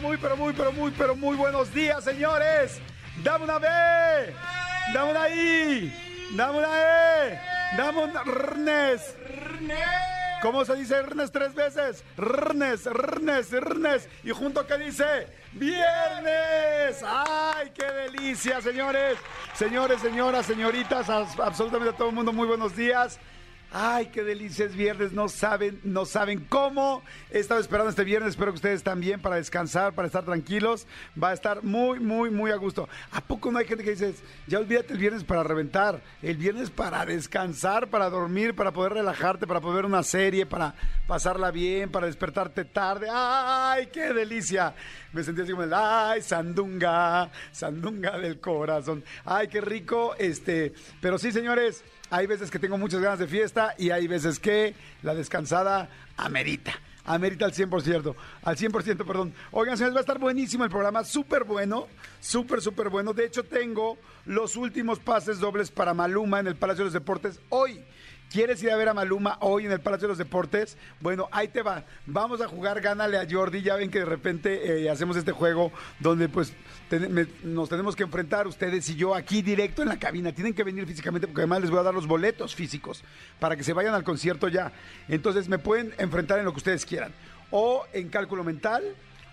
Muy, pero muy, pero muy, pero muy, buenos días, señores. Dame una B, dame una I, dame una E, dame un Rnes. ¿Cómo se dice Rnes tres veces? Rnes, Rnes, Rnes. Y junto que dice Viernes. ¡Ay, qué delicia, señores! Señores, señoras, señoritas, as- absolutamente a todo el mundo, muy buenos días. Ay, qué delicia es viernes, no saben, no saben cómo. He estado esperando este viernes, espero que ustedes también para descansar, para estar tranquilos. Va a estar muy, muy, muy a gusto. ¿A poco no hay gente que dice, ya olvídate el viernes para reventar? El viernes para descansar, para dormir, para poder relajarte, para poder ver una serie, para pasarla bien, para despertarte tarde. ¡Ay, qué delicia! Me sentí así como el, ¡ay, sandunga! Sandunga del corazón. ¡Ay, qué rico! Este, pero sí, señores. Hay veces que tengo muchas ganas de fiesta y hay veces que la descansada amerita. Amerita al 100%, al 100%, perdón. Oigan, señores, va a estar buenísimo el programa, súper bueno, súper, súper bueno. De hecho, tengo los últimos pases dobles para Maluma en el Palacio de los Deportes hoy. ¿Quieres ir a ver a Maluma hoy en el Palacio de los Deportes? Bueno, ahí te va. Vamos a jugar Gánale a Jordi. Ya ven que de repente eh, hacemos este juego donde pues nos tenemos que enfrentar ustedes y yo aquí directo en la cabina. Tienen que venir físicamente porque además les voy a dar los boletos físicos para que se vayan al concierto ya. Entonces me pueden enfrentar en lo que ustedes quieran. O en cálculo mental,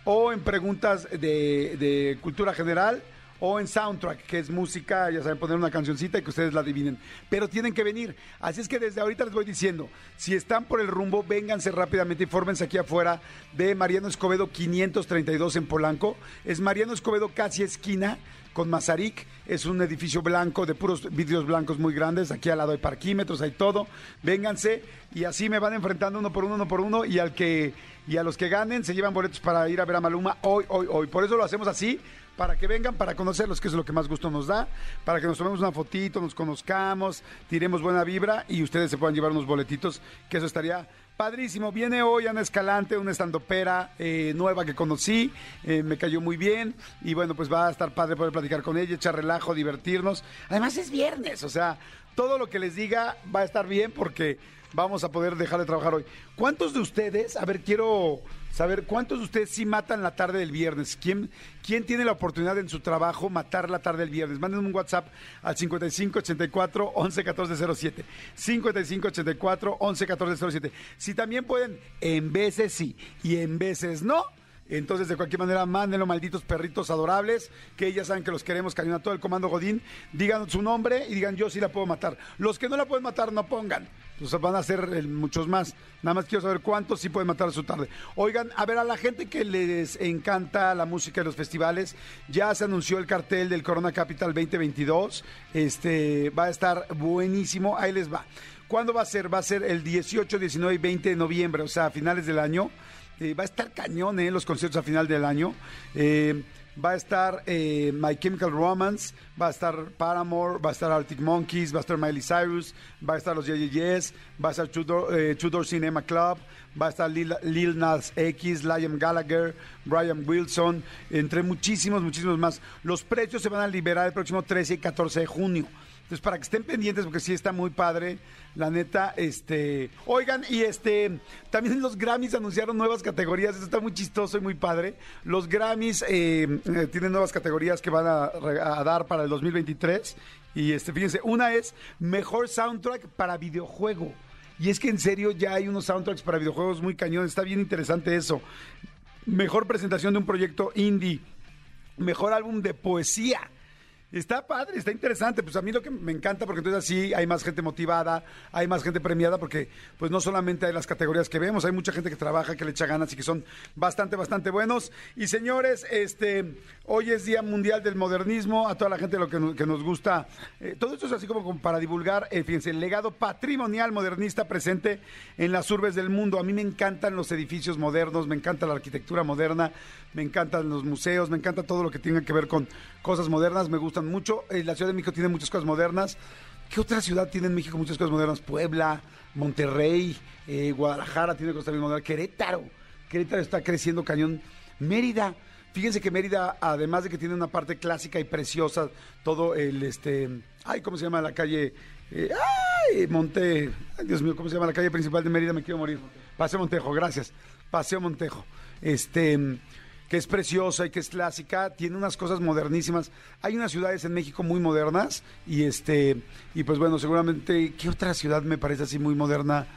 o en preguntas de cultura general o en soundtrack, que es música, ya saben, poner una cancioncita y que ustedes la adivinen. Pero tienen que venir. Así es que desde ahorita les voy diciendo, si están por el rumbo, vénganse rápidamente y fórmense aquí afuera de Mariano Escobedo 532 en Polanco. Es Mariano Escobedo casi esquina con Mazarik. Es un edificio blanco de puros vidrios blancos muy grandes. Aquí al lado hay parquímetros, hay todo. Vénganse y así me van enfrentando uno por uno, uno por uno y al que y a los que ganen se llevan boletos para ir a ver a Maluma hoy, hoy, hoy. Por eso lo hacemos así, para que vengan, para conocerlos, que es lo que más gusto nos da, para que nos tomemos una fotito, nos conozcamos, tiremos buena vibra y ustedes se puedan llevar unos boletitos, que eso estaría padrísimo. Viene hoy Ana Escalante, una estandopera eh, nueva que conocí, eh, me cayó muy bien y bueno, pues va a estar padre poder platicar con ella, echar relajo, divertirnos. Además es viernes, o sea, todo lo que les diga va a estar bien porque vamos a poder dejar de trabajar hoy. ¿Cuántos de ustedes, a ver, quiero saber, cuántos de ustedes sí matan la tarde del viernes? ¿Quién, quién tiene la oportunidad en su trabajo matar la tarde del viernes? Mándenme un WhatsApp al 5584 111407. 5584 111407. Si también pueden, en veces sí y en veces no. Entonces, de cualquier manera, mándenlo, malditos perritos adorables, que ya saben que los queremos, cañón a todo el comando Godín. Digan su nombre y digan, yo sí la puedo matar. Los que no la pueden matar, no pongan. Sea, van a ser eh, muchos más. Nada más quiero saber cuántos sí pueden matar a su tarde. Oigan, a ver, a la gente que les encanta la música de los festivales, ya se anunció el cartel del Corona Capital 2022. Este va a estar buenísimo. Ahí les va. ¿Cuándo va a ser? Va a ser el 18, 19 y 20 de noviembre, o sea, a finales del año. Va a estar cañón, ¿eh? Los conciertos a final del año. Eh, va a estar eh, My Chemical Romance, va a estar Paramore, va a estar Arctic Monkeys, va a estar Miley Cyrus, va a estar los Yes, va a estar eh, Tudor Cinema Club, va a estar Lil, Lil Nas X, Liam Gallagher, Brian Wilson, entre muchísimos, muchísimos más. Los precios se van a liberar el próximo 13 y 14 de junio. Entonces, para que estén pendientes, porque sí está muy padre, la neta, este... Oigan, y este... También los Grammys anunciaron nuevas categorías, eso está muy chistoso y muy padre. Los Grammys eh, eh, tienen nuevas categorías que van a, a dar para el 2023. Y este, fíjense, una es Mejor Soundtrack para Videojuego. Y es que en serio ya hay unos soundtracks para videojuegos muy cañones, está bien interesante eso. Mejor presentación de un proyecto indie. Mejor álbum de poesía. Está padre, está interesante. Pues a mí lo que me encanta, porque entonces así hay más gente motivada, hay más gente premiada, porque pues no solamente hay las categorías que vemos, hay mucha gente que trabaja, que le echa ganas y que son bastante, bastante buenos. Y señores, este, hoy es Día Mundial del Modernismo, a toda la gente lo que, nos- gusta. eh, todo esto es así como, como para divulgar, eh, fíjense, el legado patrimonial modernista presente en las urbes del mundo. A mí me encantan los edificios modernos, me encanta la arquitectura moderna, me encantan los museos, me encanta todo lo que tenga que ver con cosas modernas, me gustan mucho. Eh, la Ciudad de México tiene muchas cosas modernas. ¿Qué otra ciudad tiene en México muchas cosas modernas? Puebla, Monterrey, eh, Guadalajara tiene cosas también modernas, Querétaro. Querétaro está creciendo cañón. Mérida, fíjense que Mérida, además de que tiene una parte clásica y preciosa, todo el este, ay, ¿cómo se llama la calle? Eh, ay, Monte, ay, Dios mío, ¿cómo se llama la calle principal de Mérida? Me quiero morir. Paseo Montejo, gracias. Paseo Montejo. Este, que es preciosa y que es clásica, tiene unas cosas modernísimas. Hay unas ciudades en México muy modernas y este, y pues bueno, seguramente, ¿qué otra ciudad me parece así muy moderna?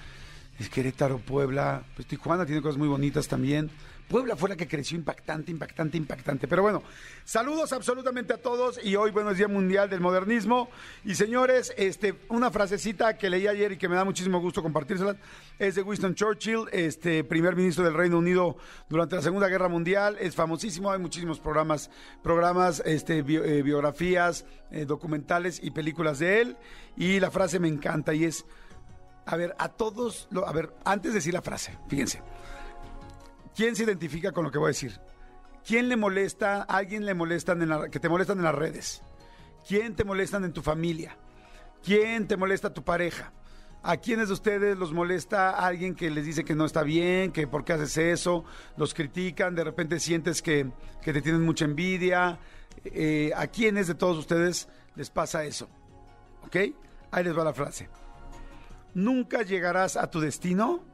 Es Querétaro, Puebla, pues Tijuana tiene cosas muy bonitas también. Puebla fue la que creció impactante, impactante, impactante. Pero bueno, saludos absolutamente a todos y hoy, bueno, es Día Mundial del Modernismo. Y señores, este, una frasecita que leí ayer y que me da muchísimo gusto compartírsela es de Winston Churchill, este primer ministro del Reino Unido durante la Segunda Guerra Mundial. Es famosísimo, hay muchísimos programas, programas, este, eh, biografías, eh, documentales y películas de él. Y la frase me encanta y es, a ver, a todos, lo- a ver, antes de decir la frase, fíjense. ¿Quién se identifica con lo que voy a decir? ¿Quién le molesta? ¿A alguien le molestan que te molestan en las redes? ¿Quién te molestan en tu familia? ¿Quién te molesta tu pareja? ¿A quiénes de ustedes los molesta alguien que les dice que no está bien, que por qué haces eso? Los critican, de repente sientes que, que te tienen mucha envidia. Eh, ¿A quiénes de todos ustedes les pasa eso? ¿Ok? Ahí les va la frase. Nunca llegarás a tu destino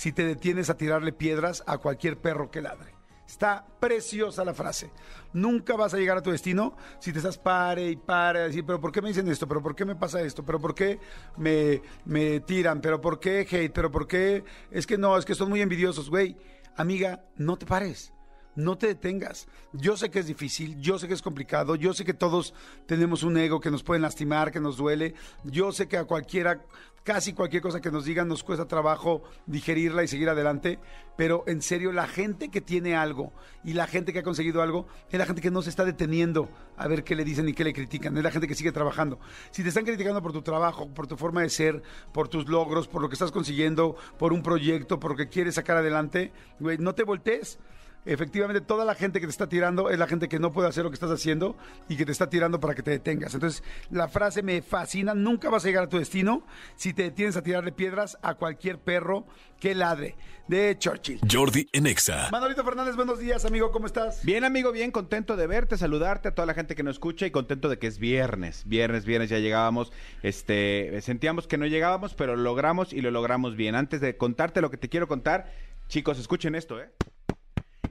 si te detienes a tirarle piedras a cualquier perro que ladre. Está preciosa la frase. Nunca vas a llegar a tu destino si te estás pare y pare a decir, pero ¿por qué me dicen esto? ¿Pero por qué me pasa esto? ¿Pero por qué me, me tiran? ¿Pero por qué hate? ¿Pero por qué? Es que no, es que son muy envidiosos, güey. Amiga, no te pares. No te detengas. Yo sé que es difícil, yo sé que es complicado, yo sé que todos tenemos un ego que nos puede lastimar, que nos duele. Yo sé que a cualquiera, casi cualquier cosa que nos digan nos cuesta trabajo digerirla y seguir adelante, pero en serio, la gente que tiene algo y la gente que ha conseguido algo es la gente que no se está deteniendo a ver qué le dicen y qué le critican, es la gente que sigue trabajando. Si te están criticando por tu trabajo, por tu forma de ser, por tus logros, por lo que estás consiguiendo, por un proyecto, por lo que quieres sacar adelante, güey, no te voltees. Efectivamente, toda la gente que te está tirando es la gente que no puede hacer lo que estás haciendo y que te está tirando para que te detengas. Entonces, la frase me fascina, nunca vas a llegar a tu destino si te detienes a tirarle piedras a cualquier perro que ladre. De Churchill. Jordi en Exa. Manolito Fernández, buenos días, amigo, ¿cómo estás? Bien, amigo, bien, contento de verte, saludarte a toda la gente que nos escucha y contento de que es viernes. Viernes, viernes, ya llegábamos. Este, sentíamos que no llegábamos, pero lo logramos y lo logramos bien. Antes de contarte lo que te quiero contar, chicos, escuchen esto, ¿eh?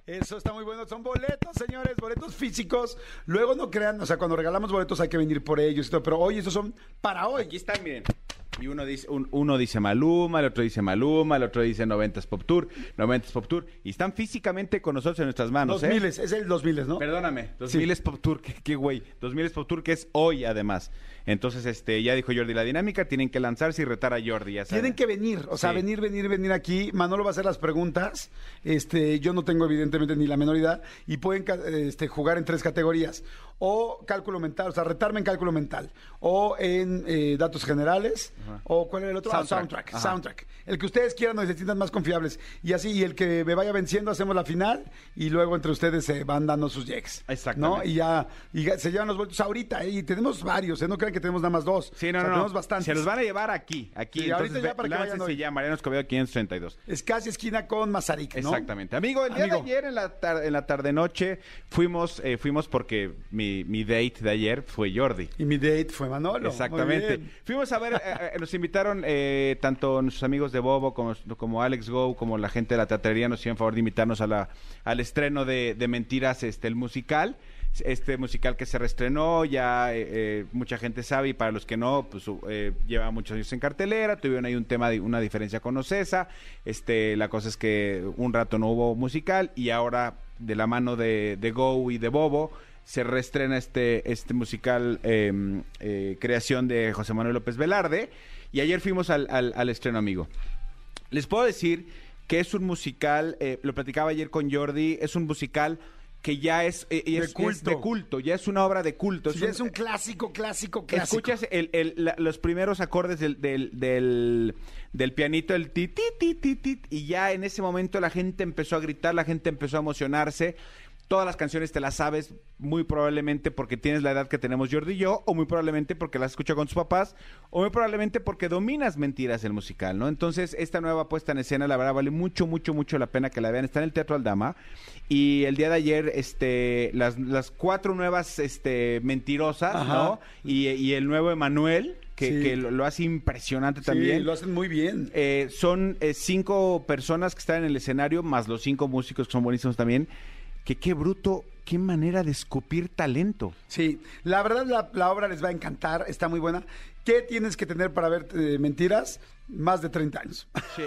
Eso está muy bueno. Son boletos, señores, boletos físicos. Luego no crean, o sea, cuando regalamos boletos hay que venir por ellos y todo, pero hoy estos son para hoy. Aquí están, miren. Y uno dice, un- uno dice Maluma, el otro dice Maluma, el otro dice 90s Pop Tour, 90s Pop Tour. Y están físicamente con nosotros en nuestras manos, Dos ¿eh? miles, es el dos miles, ¿no? Perdóname, 2000 es Pop Tour, qué, güey. 2000 es Pop Tour que es hoy además. Entonces, este, ya dijo Jordi la dinámica, tienen que lanzarse y retar a Jordi, ya. Tienen que venir, o sea, Sí. venir, venir, venir aquí. Manolo va a hacer las preguntas. Este, yo no tengo evidentemente ni la menor idea y pueden este, jugar en tres categorías: o cálculo mental, o sea, retarme en cálculo mental, o en eh, datos generales, o cuál era el otro, Ah, Soundtrack. soundtrack. El que ustedes quieran o se sientan más confiables y así y el que me vaya venciendo hacemos la final y luego entre ustedes se van dando sus llegues. Exactamente. ¿no? Y ya y ya se llevan los boletos ahorita ¿eh? y tenemos varios, ¿eh? no crean que tenemos nada más dos. Sí, no, O sea, no, no. tenemos bastantes. Se los van a llevar aquí, aquí. Sí, ahorita Entonces, ya ve- para que vayan hoy. ya, Mariano Escobedo 532. Es casi esquina con Mazarik, ¿no? Exactamente. Amigo, el día Amigo. de ayer en la, tar- en la tarde-noche fuimos, eh, fuimos porque mi, mi date de ayer fue Jordi. Y mi date fue Manolo. Exactamente. Fuimos a ver, eh, eh, nos invitaron eh, tanto nuestros amigos de Bobo como, como Alex Go, como la gente de la teatrería nos hicieron favor de invitarnos a la, al estreno de, de Mentiras, este, el musical. Este musical que se reestrenó, ya eh, eh, mucha gente sabe y para los que no, pues eh, lleva muchos años en cartelera, tuvieron ahí un tema, de una diferencia con Ocesa, este, la cosa es que un rato no hubo musical y ahora de la mano de, de Go y de Bobo se reestrena este, este musical eh, eh, creación de José Manuel López Velarde. Y ayer fuimos al, al- al estreno, amigo. Les puedo decir que es un musical, eh, lo platicaba ayer con Jordi, es un musical que ya es, eh, y De es- es culto. de culto, ya es una obra de culto. Sí, es un clásico, clásico, clásico. Escuchas el- el- la- los primeros acordes del, del, del, del pianito, el ti, ti, ti, ti, ti, y ya en ese momento la gente empezó a gritar, la gente empezó a emocionarse. Todas las canciones te las sabes muy probablemente porque tienes la edad que tenemos Jordi y yo, o muy probablemente porque las escuchas con tus papás, o muy probablemente porque dominas mentiras el musical, ¿no? Entonces, esta nueva puesta en escena, la verdad, vale mucho, mucho, mucho la pena que la vean. Está en el Teatro Aldama. Y el día de ayer, este, las, las cuatro nuevas este, mentirosas, Ajá. ¿no? Y, y el nuevo Emanuel, que, Sí. que lo, lo hace impresionante Sí, también. lo hacen muy bien. Eh, son eh, cinco personas que están en el escenario, más los cinco músicos que son buenísimos también. Que qué bruto, qué manera de escupir talento. Sí, la verdad la, obra les va a encantar, está muy buena. ¿Qué tienes que tener para ver eh, mentiras? Más de 30 años. Sí,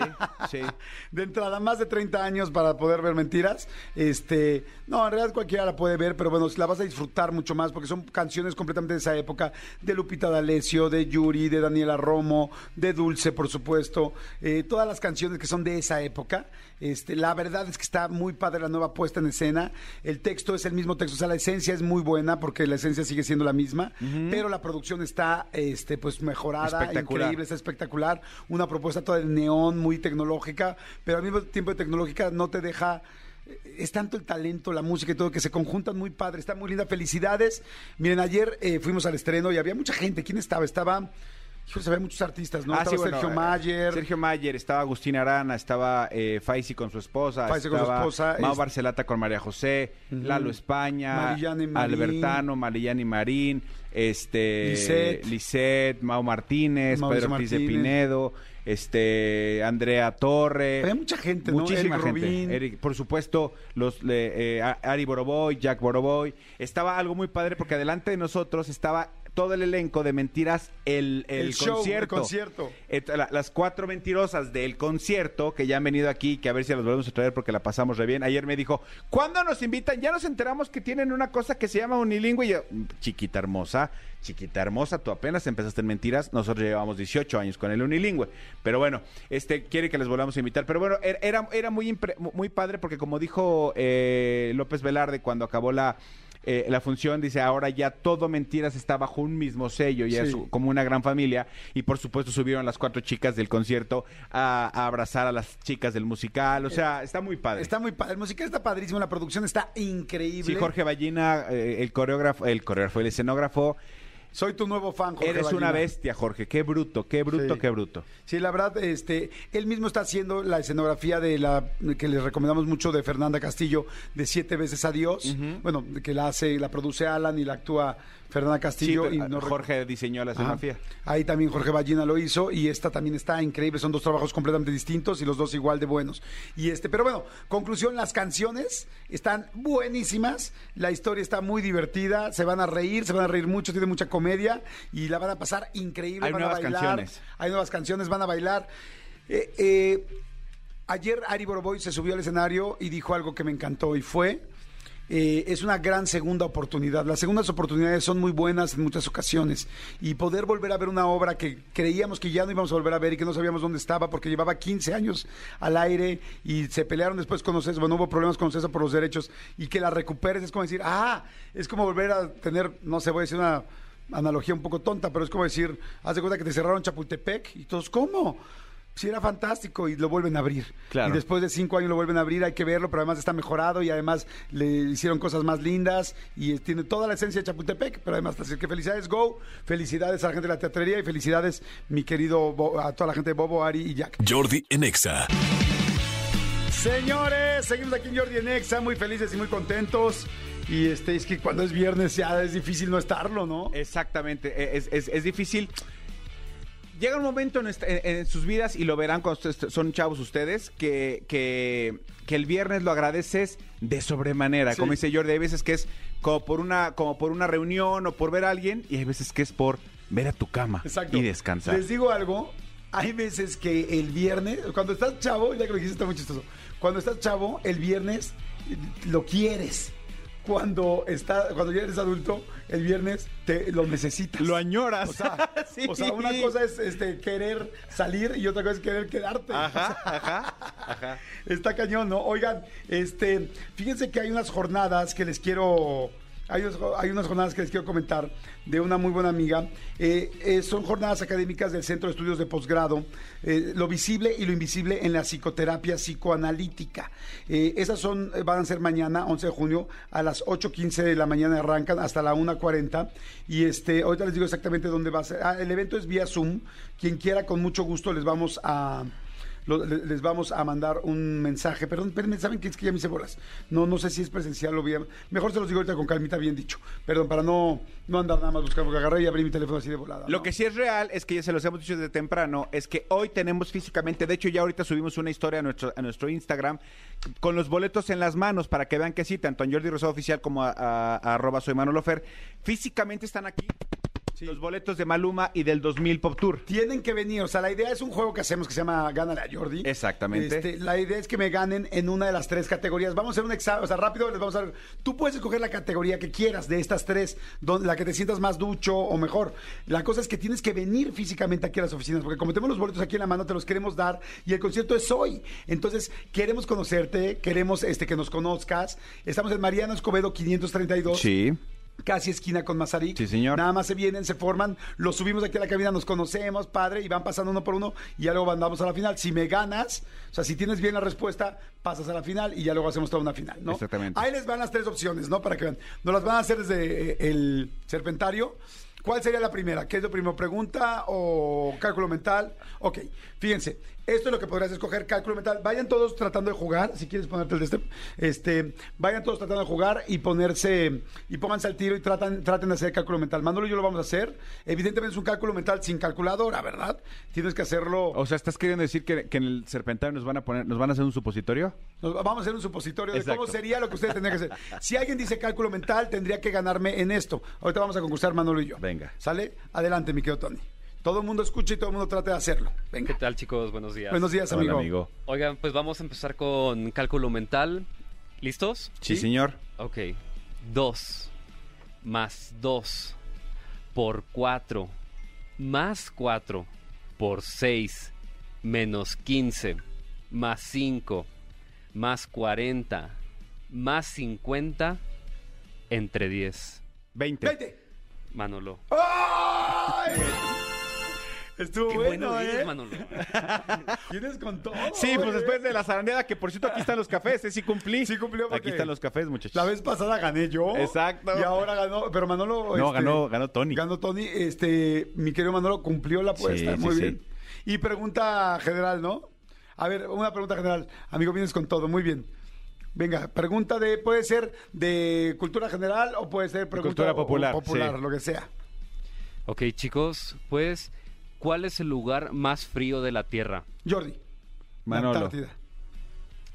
sí. De entrada, más de 30 años para poder ver mentiras. Este, no, en realidad cualquiera la puede ver, pero bueno, la vas a disfrutar mucho más porque son canciones completamente de esa época, de Lupita D'Alessio, de Yuri, de Daniela Romo, de Dulce, por supuesto, eh, todas las canciones que son de esa época. Este, la verdad es que está muy padre la nueva puesta en escena. El texto es el mismo texto, o sea, la esencia es muy buena porque la esencia sigue siendo la misma, pero la producción está, este, pues mejorada, increíble, está espectacular. Una propuesta toda de neón, muy tecnológica, pero al mismo tiempo de tecnológica no te deja. eh, Es tanto el talento, la música y todo que se conjuntan muy padre, está muy linda. Felicidades. Miren, ayer eh, fuimos al estreno y había mucha gente. ¿Quién estaba? Estaba. Híjole, había muchos artistas, ¿no? Ah, estaba sí, bueno, Sergio Mayer. Sergio Mayer, estaba Agustín Arana, estaba eh, Faisy con su esposa, Faisy con su esposa, es- Barcelata con María José, Lalo España, Marillane Marín. Albertano, Marillani Marín, este Lisette. Lisette, Mau Martínez, Mauricio Pedro Ortiz de. Pinedo, este Andrea Torre. Había mucha gente, ¿no? Muchísima Eric gente. Rubín. Eric- por supuesto, los le- eh, Ari Boroboy, Jack Boroboy. Estaba algo muy padre porque adelante de nosotros estaba todo el elenco de Mentiras, el, el, El show, el concierto. concierto. Et- la- las cuatro mentirosas del concierto que ya han venido aquí, que a ver si las volvemos a traer porque la pasamos re bien. Ayer me dijo, ¿cuándo nos invitan? Ya nos enteramos que tienen una cosa que se llama unilingüe. Y yo, chiquita hermosa, chiquita hermosa, tú apenas empezaste en mentiras. Nosotros llevamos 18 años con el unilingüe. Pero bueno, este quiere que les volvamos a invitar. Pero bueno, er- era, era muy, impre- muy padre porque como dijo eh, López Velarde cuando acabó la... eh, la función dice ahora ya todo mentiras está bajo un mismo sello ya Sí. es como una gran familia y por supuesto subieron las cuatro chicas del concierto a, a abrazar a las chicas del musical o sea está muy padre Está muy padre. El musical está padrísimo, la producción está increíble. sí Jorge Ballina eh, el coreógrafo el coreógrafo el escenógrafo Soy tu nuevo fan, Jorge eres una bestia Jorge qué bruto qué bruto Sí. qué bruto Sí, la verdad, este, él mismo está haciendo la escenografía de la que les recomendamos mucho de Fernanda Castillo de Siete veces Adiós. Bueno, que la hace, la produce Alan y la actúa Fernanda sí, Castillo. pero, y no Jorge diseñó la escenografía Ahí también Jorge Ballina lo hizo y esta también está increíble. Son dos trabajos completamente distintos y los dos igual de buenos. Y este, pero bueno, conclusión, las canciones están buenísimas. La historia está muy divertida. Se van a reír, se van a reír mucho, tiene mucha comedia y la van a pasar increíble. Hay van nuevas a bailar. canciones. Hay nuevas canciones, van a bailar. Eh, eh, ayer Ari Boroboy se subió al escenario y dijo algo que me encantó y fue eh, es una gran segunda oportunidad. Las segundas oportunidades son muy buenas en muchas ocasiones y poder volver a ver una obra que creíamos que ya no íbamos a volver a ver y que no sabíamos dónde estaba porque llevaba 15 años al aire y se pelearon después con Ocesa, bueno, hubo problemas con Ocesa por los derechos y que la recuperes es como decir, ah, es como volver a tener, no sé, voy a decir una analogía un poco tonta, pero es como decir, haz de cuenta que te cerraron Chapultepec y todos, ¿cómo? Sí, era fantástico y lo vuelven a abrir. Claro. Y después de cinco años lo vuelven a abrir, hay que verlo, pero además está mejorado y además le hicieron cosas más lindas y eh, tiene toda la esencia de Chapultepec, pero además, así que felicidades Go, felicidades a la gente de la teatrería y felicidades mi querido Bo- a toda la gente de Bobo, Ari y Jack. Jordi en Exa. Señores, seguimos aquí en Jordi en Exa, muy felices y muy contentos. Y este es que cuando es viernes ya es difícil no estarlo, ¿no? Exactamente, e, es, es- es difícil. Llega un momento en, esta- en- en sus vidas, y lo verán cuando ustedes son chavos ustedes, que, que, que el viernes lo agradeces de sobremanera. Sí. Como dice Jordi, hay veces que es como por, una, como por una reunión o por ver a alguien, y hay veces que es por ver a tu cama Exacto. y descansar. Les digo algo, hay veces que el viernes, cuando estás chavo, ya que lo dijiste está muy chistoso, cuando estás chavo, el viernes eh, lo quieres. Cuando está, cuando ya eres adulto, el viernes te lo necesitas. Lo añoras. O sea, Sí. o sea, una cosa es este, querer salir y otra cosa es querer quedarte. Ajá, ajá, ajá. Está cañón, ¿no? Oigan, este, fíjense que hay unas jornadas que les quiero. Hay unas, hay unas jornadas que les quiero comentar de una muy buena amiga. Eh, eh, son jornadas académicas del Centro de Estudios de Posgrado, eh, lo visible y lo invisible en la psicoterapia psicoanalítica. Esas son, van a ser mañana, 11 de junio, a las 8.15 de la mañana arrancan hasta la 1.40. Y este, ahorita les digo exactamente dónde va a ser. Ah, el evento es vía Zoom. Quien quiera, con mucho gusto, les vamos a lo- les vamos a mandar un mensaje. Perdón, ¿saben qué es que ya me hice bolas? No, no sé si es presencial o bien. Mejor se los digo ahorita con calmita, bien dicho. Perdón, para no, no andar nada más buscando, porque agarré y abrí mi teléfono así de volada. Lo ¿no? que sí es real es que ya se los hemos dicho desde temprano, es que hoy tenemos físicamente, de hecho ya ahorita subimos una historia a nuestro, a nuestro Instagram con los boletos en las manos para que vean que sí, tanto en Jordi Rosado Oficial como a, a- a arroba soy Manolo Fer, físicamente están aquí los boletos de Maluma y del 2000 Pop Tour. Tienen que venir, o sea, la idea es un juego que hacemos que se llama Gánale a Jordi. Exactamente. Este, la idea es que me ganen en una de las tres categorías. Vamos a hacer un examen, o sea, rápido les vamos a dar. Tú puedes escoger la categoría que quieras de estas tres, don- la que te sientas más ducho o mejor. La cosa es que tienes que venir físicamente aquí a las oficinas, porque como tenemos los boletos aquí en la mano, te los queremos dar y el concierto es hoy. Entonces, queremos conocerte, queremos este, que nos conozcas. Estamos en Mariano Escobedo 532 Sí. Casi esquina con Mazarik. Sí, señor. Nada más se vienen, se forman, los subimos aquí a la cabina, nos conocemos, padre, y van pasando uno por uno y ya luego mandamos a la final. Si me ganas, o sea, si tienes bien la respuesta, pasas a la final y ya luego hacemos toda una final, ¿no? Exactamente. Ahí les van las tres opciones, ¿no? Para que vean. Nos las van a hacer desde eh, el Serpentario. ¿Cuál sería la primera? ¿Qué es lo primero? ¿Pregunta o cálculo mental? Ok, fíjense, esto es lo que podrías escoger, cálculo mental. Vayan todos tratando de jugar, si quieres ponerte el de este, este, vayan todos tratando de jugar y ponerse, y pónganse al tiro y tratan, traten de hacer cálculo mental. Manolo y yo lo vamos a hacer. Evidentemente es un cálculo mental sin calculadora, ¿verdad? Tienes que hacerlo. O sea, ¿estás queriendo decir que, que en el Serpentario nos van a poner, nos van a hacer un supositorio? Nos- vamos a hacer un supositorio de cómo sería lo que ustedes tendrían que hacer. Si alguien dice cálculo mental, tendría que ganarme en esto. Ahorita vamos a concursar Manolo y yo. Venga. ¿Sale? Adelante, mi querido Tony. Todo el mundo escucha y todo el mundo trate de hacerlo. ¿Qué Venga. tal chicos? Buenos días. Buenos días, Hola, amigo. amigo. Oigan, pues vamos a empezar con cálculo mental. ¿Listos? Sí, ¿Sí? señor. Ok. 2 más 2 por 4 más 4 por 6 menos 15 más 5 más 40 más 50 entre 10. 20. ¡Vete! Manolo. ¡Ay! Estuvo Qué bueno, bueno ¿eh? Manolo. Tienes con todo. Sí, pues después de la zarandeada, que por cierto aquí están los cafés, ¿eh? sí cumplí. Sí cumplió porque Aquí están los cafés, muchachos. La vez pasada gané yo. Exacto. Y ahora ganó, pero Manolo. No, este, ganó- ganó Tony. Ganó Tony. Este, mi querido Manolo cumplió la apuesta. Sí, Muy sí, bien. Y pregunta general, ¿no? A ver, una pregunta general. Amigo, vienes con todo. Muy bien. Venga, pregunta de, puede ser de cultura general o puede ser pregunta cultura o- popular, popular, sí. lo que sea. Ok, chicos, pues, ¿cuál es el lugar más frío de la Tierra? Jordi. Manolo. Antártida.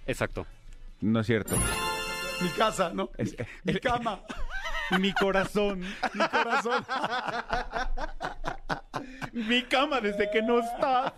Exacto. No es cierto. Mi casa, ¿no? Es- mi, mi cama. Mi corazón. mi corazón. Mi cama desde que no estás.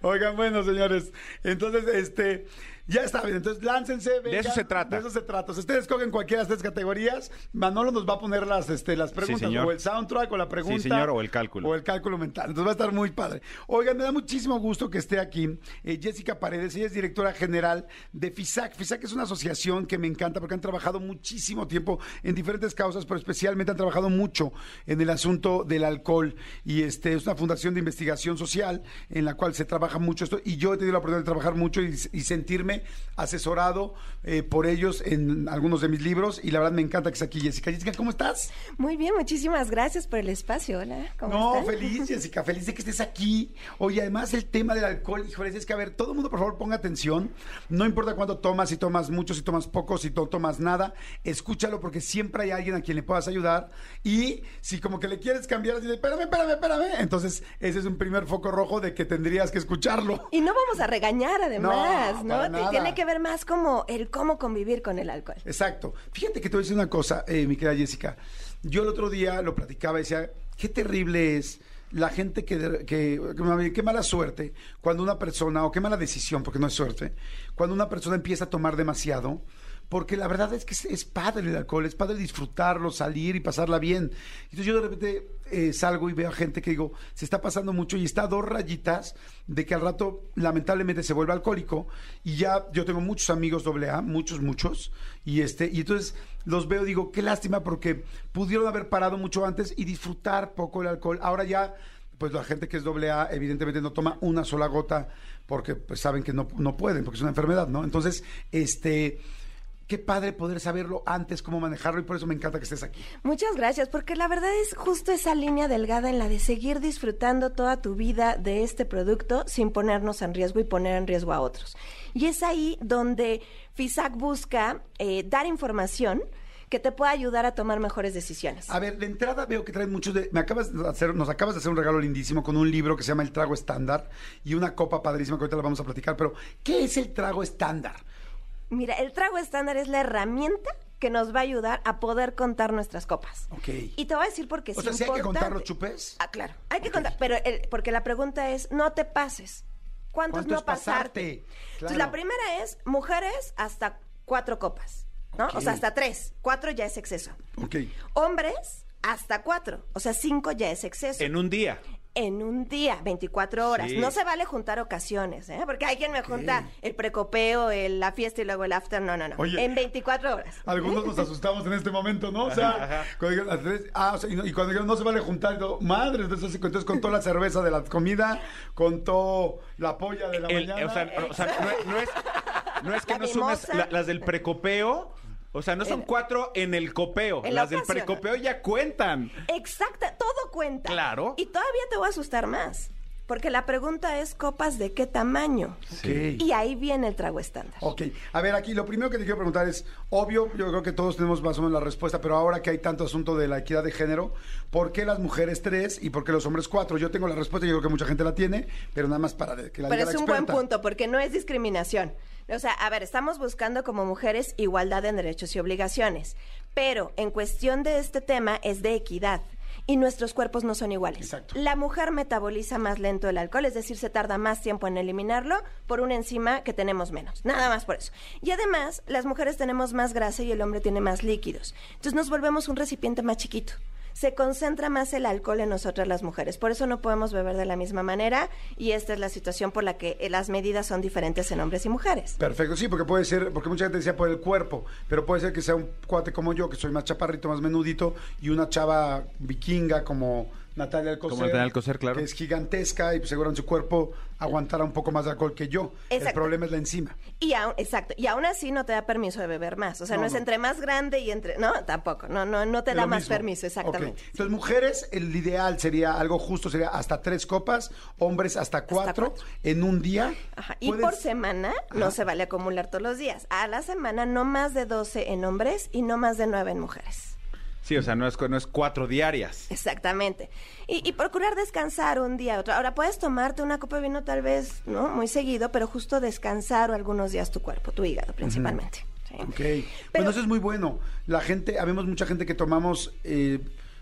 Oigan, bueno, señores. Entonces, este, ya está bien. Entonces, láncense. vengan. eso se trata. De eso se trata. Si ustedes escogen cualquiera de las tres categorías, Manolo nos va a poner las, este, las preguntas. o el soundtrack, o la pregunta. señor, o el cálculo. O el cálculo mental. Entonces va a estar muy padre. Oigan, me da muchísimo gusto que esté aquí eh, Jessica Paredes. Ella es directora general de FISAC. FISAC es una asociación que me encanta porque han trabajado muchísimo tiempo en diferentes causas, pero especialmente han trabajado mucho en el asunto del alcohol. Y este es una fundación de investigación social en la cual se trabaja mucho esto. Y yo he tenido la oportunidad de trabajar mucho y, y sentirme asesorado eh, por ellos en algunos de mis libros. Y la verdad me encanta que esté aquí Jessica. Jessica, ¿cómo estás? Muy bien, muchísimas gracias por el espacio. Hola, ¿cómo No, están? feliz, Jessica, feliz de que estés aquí. Oye, además el tema del alcohol, híjole, es que a ver, todo el mundo por favor ponga atención. No importa cuánto tomas, si tomas mucho, si tomas poco, si no tomas nada, escúchalo porque siempre hay alguien a quien le puedas ayudar. Y si como que le quieres cambiar, dices, espérame, espérame, espérame. Entonces, ese es un primer foco rojo de que tendrías que escucharlo. Y no vamos a regañar además, No, ¿no? Nada. Tiene que ver más como el cómo convivir con el alcohol. Exacto. Fíjate que te voy a decir una cosa, eh, mi querida Jessica. Yo el otro día lo platicaba y decía, qué terrible es la gente que, que, que- qué mala suerte cuando una persona, o qué mala decisión, porque no es suerte, cuando una persona empieza a tomar demasiado, porque la verdad es que es, es padre el alcohol, es padre disfrutarlo, salir y pasarla bien. Entonces yo de repente eh, salgo y veo a gente que digo, se está pasando mucho y está a dos rayitas de que al rato lamentablemente se vuelve alcohólico y ya yo tengo muchos amigos doble A, muchos, muchos, y este, y entonces los veo, digo, qué lástima porque pudieron haber parado mucho antes y disfrutar poco el alcohol. Ahora ya, pues la gente que es doble A evidentemente no toma una sola gota porque pues saben que no, no pueden, porque es una enfermedad, ¿no? Entonces, este, qué padre poder saberlo antes, cómo manejarlo y por eso me encanta que estés aquí. Muchas gracias, porque la verdad es justo esa línea delgada en la de seguir disfrutando toda tu vida de este producto sin ponernos en riesgo y poner en riesgo a otros. Y es ahí donde FISAC busca eh, dar información que te pueda ayudar a tomar mejores decisiones. A ver, de entrada veo que traen muchos de. Me acabas de hacer, nos acabas de hacer un regalo lindísimo con un libro que se llama El Trago Estándar y una copa padrísima que ahorita la vamos a platicar. Pero, ¿qué es el trago estándar? Mira, el trago estándar es la herramienta que nos va a ayudar a poder contar nuestras copas. Ok. Y te voy a decir por qué O es sea, ¿sí hay que contar los chupes? Ah, claro. Hay que contar, pero el- porque la pregunta es, no te pases. ¿Cuántos ¿Cuánto no es pasarte? pasarte? Claro. Entonces, la primera es mujeres hasta cuatro copas, ¿no? O sea, hasta tres. Cuatro ya es exceso. Ok. Hombres, hasta cuatro. O sea, cinco ya es exceso. En un día. En un día, 24 horas. Sí. No se vale juntar ocasiones, ¿eh? Porque hay quien me junta el precopeo, el- la fiesta y luego el after. No, no, no. Oye. en 24 horas. Algunos nos asustamos en este momento, ¿no? O sea, cuando digan las tres- ah, o sea, y, no- y cuando digan no se vale juntar, todo, madre, entonces, entonces contó la cerveza de la comida, contó la polla de la El- mañana. o sea, o sea, no, no es, no es que La no sumas la- las del precopeo. O sea, no son cuatro en el copeo. En la las del precopeo ya cuentan. Exacta, todo cuenta. Claro. Y todavía te voy a asustar más. Porque la pregunta es copas de qué tamaño. Ok. Y ahí viene el trago estándar. Ok, a ver, aquí lo primero que te quiero preguntar es, obvio, yo creo que todos tenemos más o menos la respuesta, pero ahora que hay tanto asunto de la equidad de género, ¿por qué las mujeres tres y por qué los hombres cuatro? Yo tengo la respuesta, yo creo que mucha gente la tiene, pero nada más para de- que la Pero diga es la un buen punto, porque no es discriminación. O sea, a ver, estamos buscando como mujeres igualdad en derechos y obligaciones, pero en cuestión de este tema es de equidad. Y nuestros cuerpos no son iguales. Exacto. La mujer metaboliza más lento el alcohol, es decir, se tarda más tiempo en eliminarlo por una enzima que tenemos menos. Nada más por eso. Y además, las mujeres tenemos más grasa y el hombre tiene más líquidos. Entonces nos volvemos un recipiente más chiquito. Se concentra más el alcohol en nosotras las mujeres. Por eso no podemos beber de la misma manera y esta es la situación por la que eh, las medidas son diferentes en hombres y mujeres. Perfecto, sí, porque puede ser, porque mucha gente decía por el cuerpo, pero puede ser que sea un cuate como yo, que soy más chaparrito, más menudito, y una chava vikinga como Natalia Alcocer. Como Natalia Alcocer, claro. Que es gigantesca y pues, seguro en su cuerpo aguantará un poco más de alcohol que yo. El problema es la enzima. Y aún, exacto, y aún así no te da permiso de beber más. O sea, no, No, es no. entre más grande y entre. No, tampoco. No, no, no te Es da lo más mismo. permiso, exactamente. Entonces, mujeres, el ideal sería algo justo, sería hasta tres copas, hombres hasta cuatro, cuatro. en un día. Ajá. Y Puedes- por semana no se vale acumular todos los días. A la semana no más de 12 en hombres y no más de 9 en mujeres. Sí, o sea, no es, no es cuatro diarias. Exactamente. Y, y procurar descansar un día otro. Ahora puedes tomarte una copa de vino tal vez, ¿no? Muy seguido, pero justo descansar o algunos días tu cuerpo, tu hígado principalmente. ¿sí? Ok. Pero- bueno, eso es muy bueno. La gente, habemos mucha gente que tomamos, eh,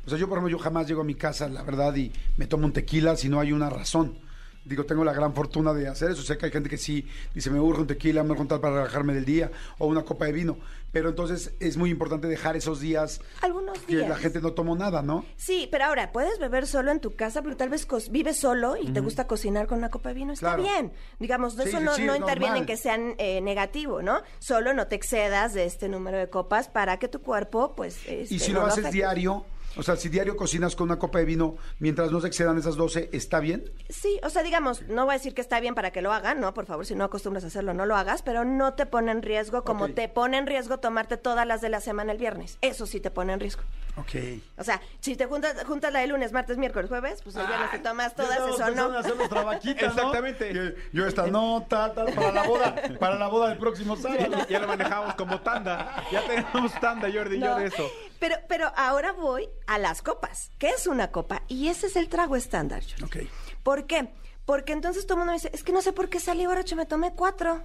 o sea, yo por ejemplo, yo jamás llego a mi casa, la verdad, y me tomo un tequila si no hay una razón. Digo, tengo la gran fortuna de hacer eso. Sé que hay gente que sí dice, me urge un tequila, me urge un tal para relajarme del día, o una copa de vino. Pero entonces es muy importante dejar esos días Algunos que días. la gente no tomó nada, ¿no? Sí, pero ahora puedes beber solo en tu casa, pero tal vez vives solo y te gusta cocinar con una copa de vino. Está Claro. bien. Digamos, Sí, eso sí, no, sí, no interviene en que sean eh, negativo, ¿no? Solo no te excedas de este número de copas para que tu cuerpo, pues. este, Y si no lo haces afecte. diario, o sea, si diario cocinas con una copa de vino, mientras no se excedan esas 12, ¿está bien? Sí, o sea, digamos, no voy a decir que está bien para que lo hagan, ¿no? Por favor, si no acostumbras a hacerlo, no lo hagas, pero no te pone en riesgo como te pone en riesgo tomarte todas las de la semana el viernes. Eso sí te pone en riesgo. Ok. O sea, si te juntas, juntas la de lunes, martes, miércoles, jueves, pues el viernes te tomas todas, eso no. Exactamente. Yo esta nota, tal, para la boda, para la boda del próximo sábado. Ya lo manejamos como tanda. Ya tenemos tanda, Jordi y yo No. de eso. Pero, pero ahora voy a las copas. ¿Qué es una copa? Y ese es el trago estándar. Jordi. Ok. ¿Por qué? Porque entonces todo el mundo me dice, es que no sé por qué salí borracho, me tomé cuatro.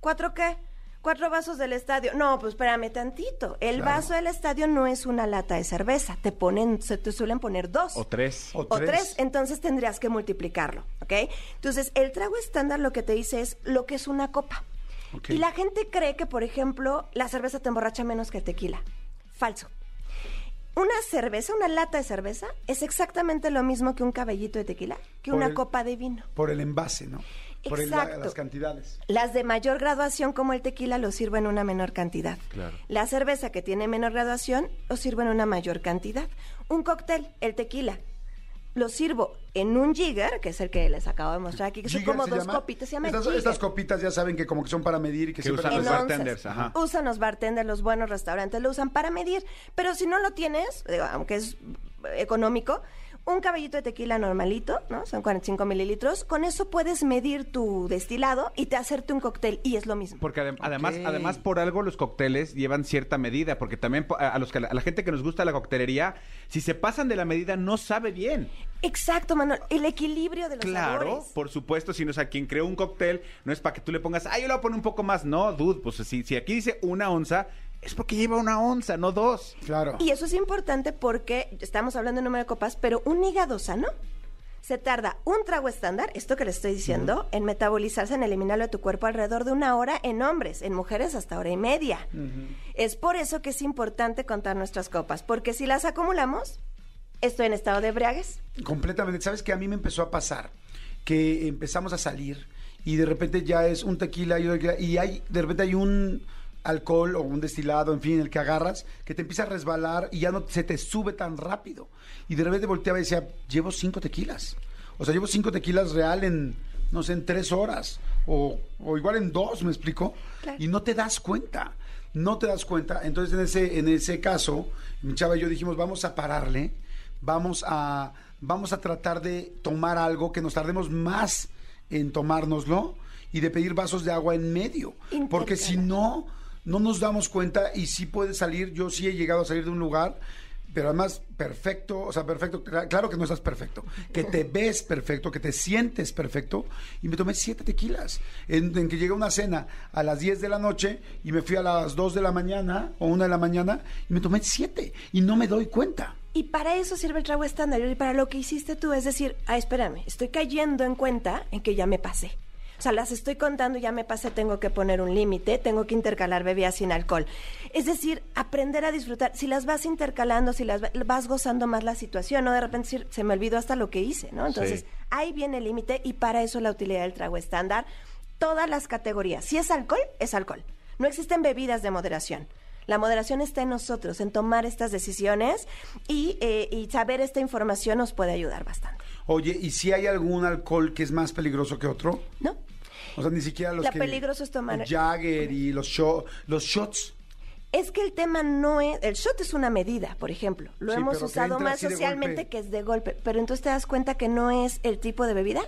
¿Cuatro qué? Cuatro vasos del estadio. No, pues espérame tantito. El Claro. vaso del estadio no es una lata de cerveza. Te ponen, se te suelen poner dos. O tres. O o tres. tres. entonces tendrías que multiplicarlo, ¿ok? Entonces, el trago estándar lo que te dice es lo que es una copa. Y la gente cree que, por ejemplo, la cerveza te emborracha menos que el tequila. Falso. Una cerveza, una lata de cerveza, es exactamente lo mismo que un cabellito de tequila, que Por una el- copa de vino. Por el envase, ¿no? Por el- la- Exacto. las cantidades. Las de mayor graduación, como el tequila, lo sirvo en una menor cantidad. Claro. La cerveza que tiene menor graduación, lo sirvo en una mayor cantidad. Un cóctel, el tequila, lo sirvo en un jigger, que es el que les acabo de mostrar aquí, que son como se dos llama. copitas, se llama estas, copitas ya saben que como que son para medir y que, Que usan los bartenders, ajá. Usan los bartenders, los buenos restaurantes lo usan para medir. Pero si no lo tienes, digo, aunque es económico, un caballito de tequila normalito, ¿no? Son 45 mililitros. Con eso puedes medir tu destilado y te hacerte un cóctel y es lo mismo. Porque adem- además, además por algo los cócteles llevan cierta medida, porque también a, a los que, a la gente que nos gusta la coctelería, si se pasan de la medida no sabe bien. Exacto, Manuel. El equilibrio de los Claro, sabores. por supuesto, si no, o sea, quien creó un cóctel no es para que tú le pongas, ah, yo le voy a poner un poco más. No, dude, pues si, si aquí dice una onza, es porque lleva una onza, no dos. Claro. Y eso es importante porque estamos hablando de número de copas, pero un hígado sano se tarda un trago estándar, esto que le estoy diciendo, en metabolizarse, en eliminarlo de tu cuerpo alrededor de una hora en hombres, en mujeres hasta hora y media. Es por eso que es importante contar nuestras copas, porque si las acumulamos, estoy en estado de embriaguez. Completamente. ¿Sabes que A mí me empezó a pasar que empezamos a salir y de repente ya es un tequila y, y hay, de repente hay un alcohol o un destilado, en fin, el que agarras, que te empieza a resbalar y ya no se te sube tan rápido. Y de repente volteaba y decía, llevo cinco tequilas. O sea, llevo cinco tequilas real en, no sé, en tres horas. O, o igual en dos, ¿me explico? Claro. Y no te das cuenta. No te das cuenta. Entonces, en ese, en ese caso, mi chava y yo dijimos, vamos a pararle, vamos a, vamos a tratar de tomar algo que nos tardemos más en tomárnoslo y de pedir vasos de agua en medio. Porque si no, no nos damos cuenta y sí puede salir, yo sí he llegado a salir de un lugar, pero además perfecto, o sea, perfecto, cla- claro que no estás perfecto, que te ves perfecto, que te sientes perfecto, y me tomé siete tequilas, en, en que llegué a una cena a las 10 de la noche y me fui a las 2 de la mañana o 1 de la mañana y me tomé siete y no me doy cuenta. Y para eso sirve el trago estándar. Y para lo que hiciste tú, es decir, ah, espérame, estoy cayendo en cuenta en que ya me pasé. O sea, las estoy contando, ya me pasé, tengo que poner un límite, tengo que intercalar bebidas sin alcohol. Es decir, aprender a disfrutar. Si las vas intercalando, si las va- vas gozando más la situación, ¿no? De repente decir, se me olvidó hasta lo que hice, ¿no? Entonces, Sí. ahí viene el límite y para eso la utilidad del trago estándar. Todas las categorías. Si es alcohol, es alcohol. No existen bebidas de moderación. La moderación está en nosotros, en tomar estas decisiones y, eh, y saber esta información nos puede ayudar bastante. Oye, ¿y si hay algún alcohol que es más peligroso que otro? ¿No? O sea, ni siquiera los La que... peligroso es tomar- Jagger y los, sho- los shots. Es que el tema no es. El shot es una medida, por ejemplo. Lo Sí, hemos usado más socialmente que es de golpe. Pero entonces te das cuenta que no es el tipo de bebida,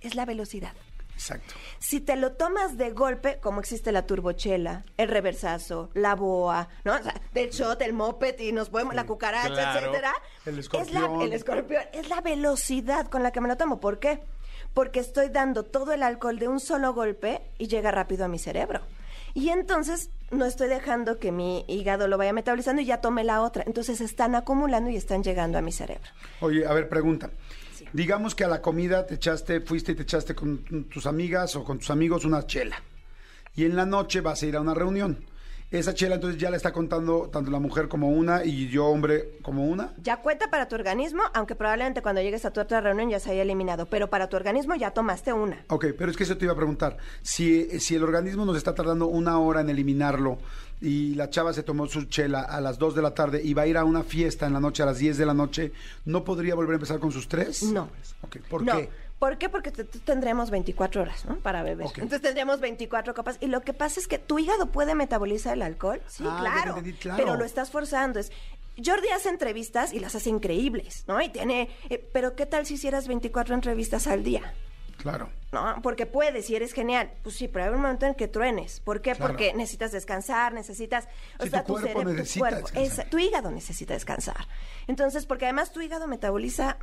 es la velocidad. Exacto. Si te lo tomas de golpe, como existe la turbochela, el reversazo, la boa, ¿no? O sea, del shot, el moped y nos podemos, la cucaracha, claro. etcétera. El Es la, escorpión. el escorpión. Es la velocidad con la que me lo tomo. ¿Por qué? Porque estoy dando todo el alcohol de un solo golpe y llega rápido a mi cerebro. Y entonces no estoy dejando que mi hígado lo vaya metabolizando y ya tome la otra. Entonces están acumulando y están llegando a mi cerebro. Oye, a ver, pregunta. Digamos que a la comida te echaste, fuiste y te echaste con tus amigas o con tus amigos una chela. Y en la noche vas a ir a una reunión. Esa chela entonces ya la está contando tanto la mujer como una y yo hombre como una. Ya cuenta para tu organismo, aunque probablemente cuando llegues a tu otra reunión ya se haya eliminado, pero para tu organismo ya tomaste una. Ok, pero es que eso te iba a preguntar. Si, si el organismo nos está tardando una hora en eliminarlo y la chava se tomó su chela a las 2 de la tarde y va a ir a una fiesta en la noche a las 10 de la noche, ¿no podría volver a empezar con sus tres? No. ¿por no. qué? ¿Por qué? Porque te- te- tendremos 24 horas, ¿no? Para beber. Entonces tendremos 24 copas. Y lo que pasa es que tu hígado puede metabolizar el alcohol. Sí, Ah, entendí, claro. Pero lo estás forzando. Es, Jordi hace entrevistas y las hace increíbles, ¿no? Y tiene... eh, pero ¿qué tal si hicieras 24 entrevistas al día? Claro. ¿no? Porque puedes y eres genial. Pues sí, pero hay un momento en que truenes. ¿Por qué? Claro. Porque necesitas descansar, necesitas... O Sí, sea, tu cerebro, tu cuerpo, tu hígado necesita descansar. Entonces, porque además tu hígado metaboliza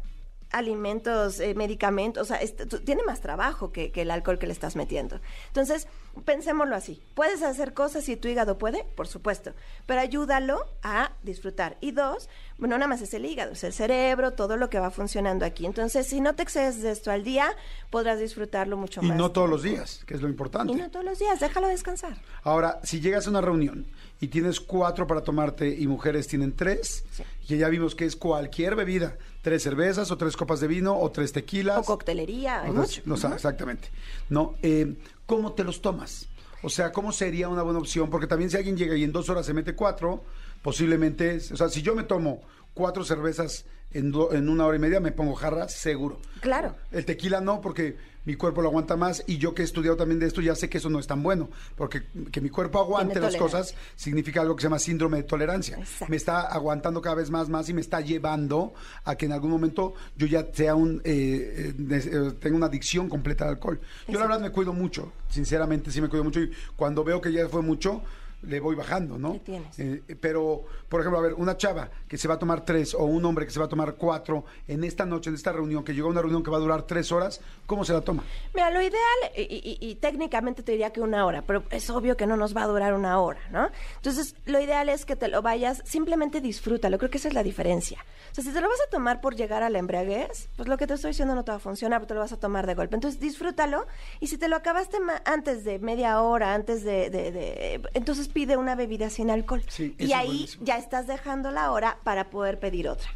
alimentos, eh, medicamentos, o sea, tiene más trabajo que, que el alcohol que le estás metiendo. Entonces, pensémoslo así. ¿Puedes hacer cosas si tu hígado puede? Por supuesto. Pero ayúdalo a disfrutar. Y dos, bueno, nada más es el hígado, es el cerebro, todo lo que va funcionando aquí. Entonces, si no te excedes de esto al día, podrás disfrutarlo mucho Y más. no todos los días, que es lo importante. Y no todos los días, déjalo descansar. Ahora, si llegas a una reunión y tienes cuatro para tomarte y mujeres tienen tres, Sí. que ya vimos que es cualquier bebida, tres cervezas o tres copas de vino o tres tequilas. O coctelería, hay mucho. exactamente. No, eh, ¿cómo te los tomas? O sea, ¿cómo sería una buena opción? Porque también si alguien llega y en dos horas se mete cuatro, posiblemente, o sea, si yo me tomo cuatro cervezas en, do- en una hora y media, me pongo jarra seguro. Claro. El tequila no, porque mi cuerpo lo aguanta más y yo que he estudiado también de esto ya sé que eso no es tan bueno, porque que mi cuerpo aguante las cosas significa algo que se llama síndrome de tolerancia. Exacto. Me está aguantando cada vez más, más y me está llevando a que en algún momento yo ya sea un, eh, eh, eh, tenga una adicción completa al alcohol. Yo la verdad me cuido mucho, sinceramente sí me cuido mucho y cuando veo que ya fue mucho, le voy bajando, ¿no? ¿Qué tienes? Eh, pero, por ejemplo, a ver, una chava que se va a tomar tres o un hombre que se va a tomar cuatro en esta noche, en esta reunión, que llegó a una reunión que va a durar tres horas, ¿cómo se la toma? Mira, lo ideal, y, y- y técnicamente te diría que una hora, pero es obvio que no nos va a durar una hora, ¿no? Entonces, lo ideal es que te lo vayas, simplemente disfrútalo, creo que esa es la diferencia. O sea, si te lo vas a tomar por llegar a la embriaguez, pues lo que te estoy diciendo no te va a funcionar, pero te lo vas a tomar de golpe. Entonces, disfrútalo, y si te lo acabaste antes de media hora, antes de, de- de- entonces pide una bebida sin alcohol. Sí, y ahí ya estás dejando la hora para poder pedir otra.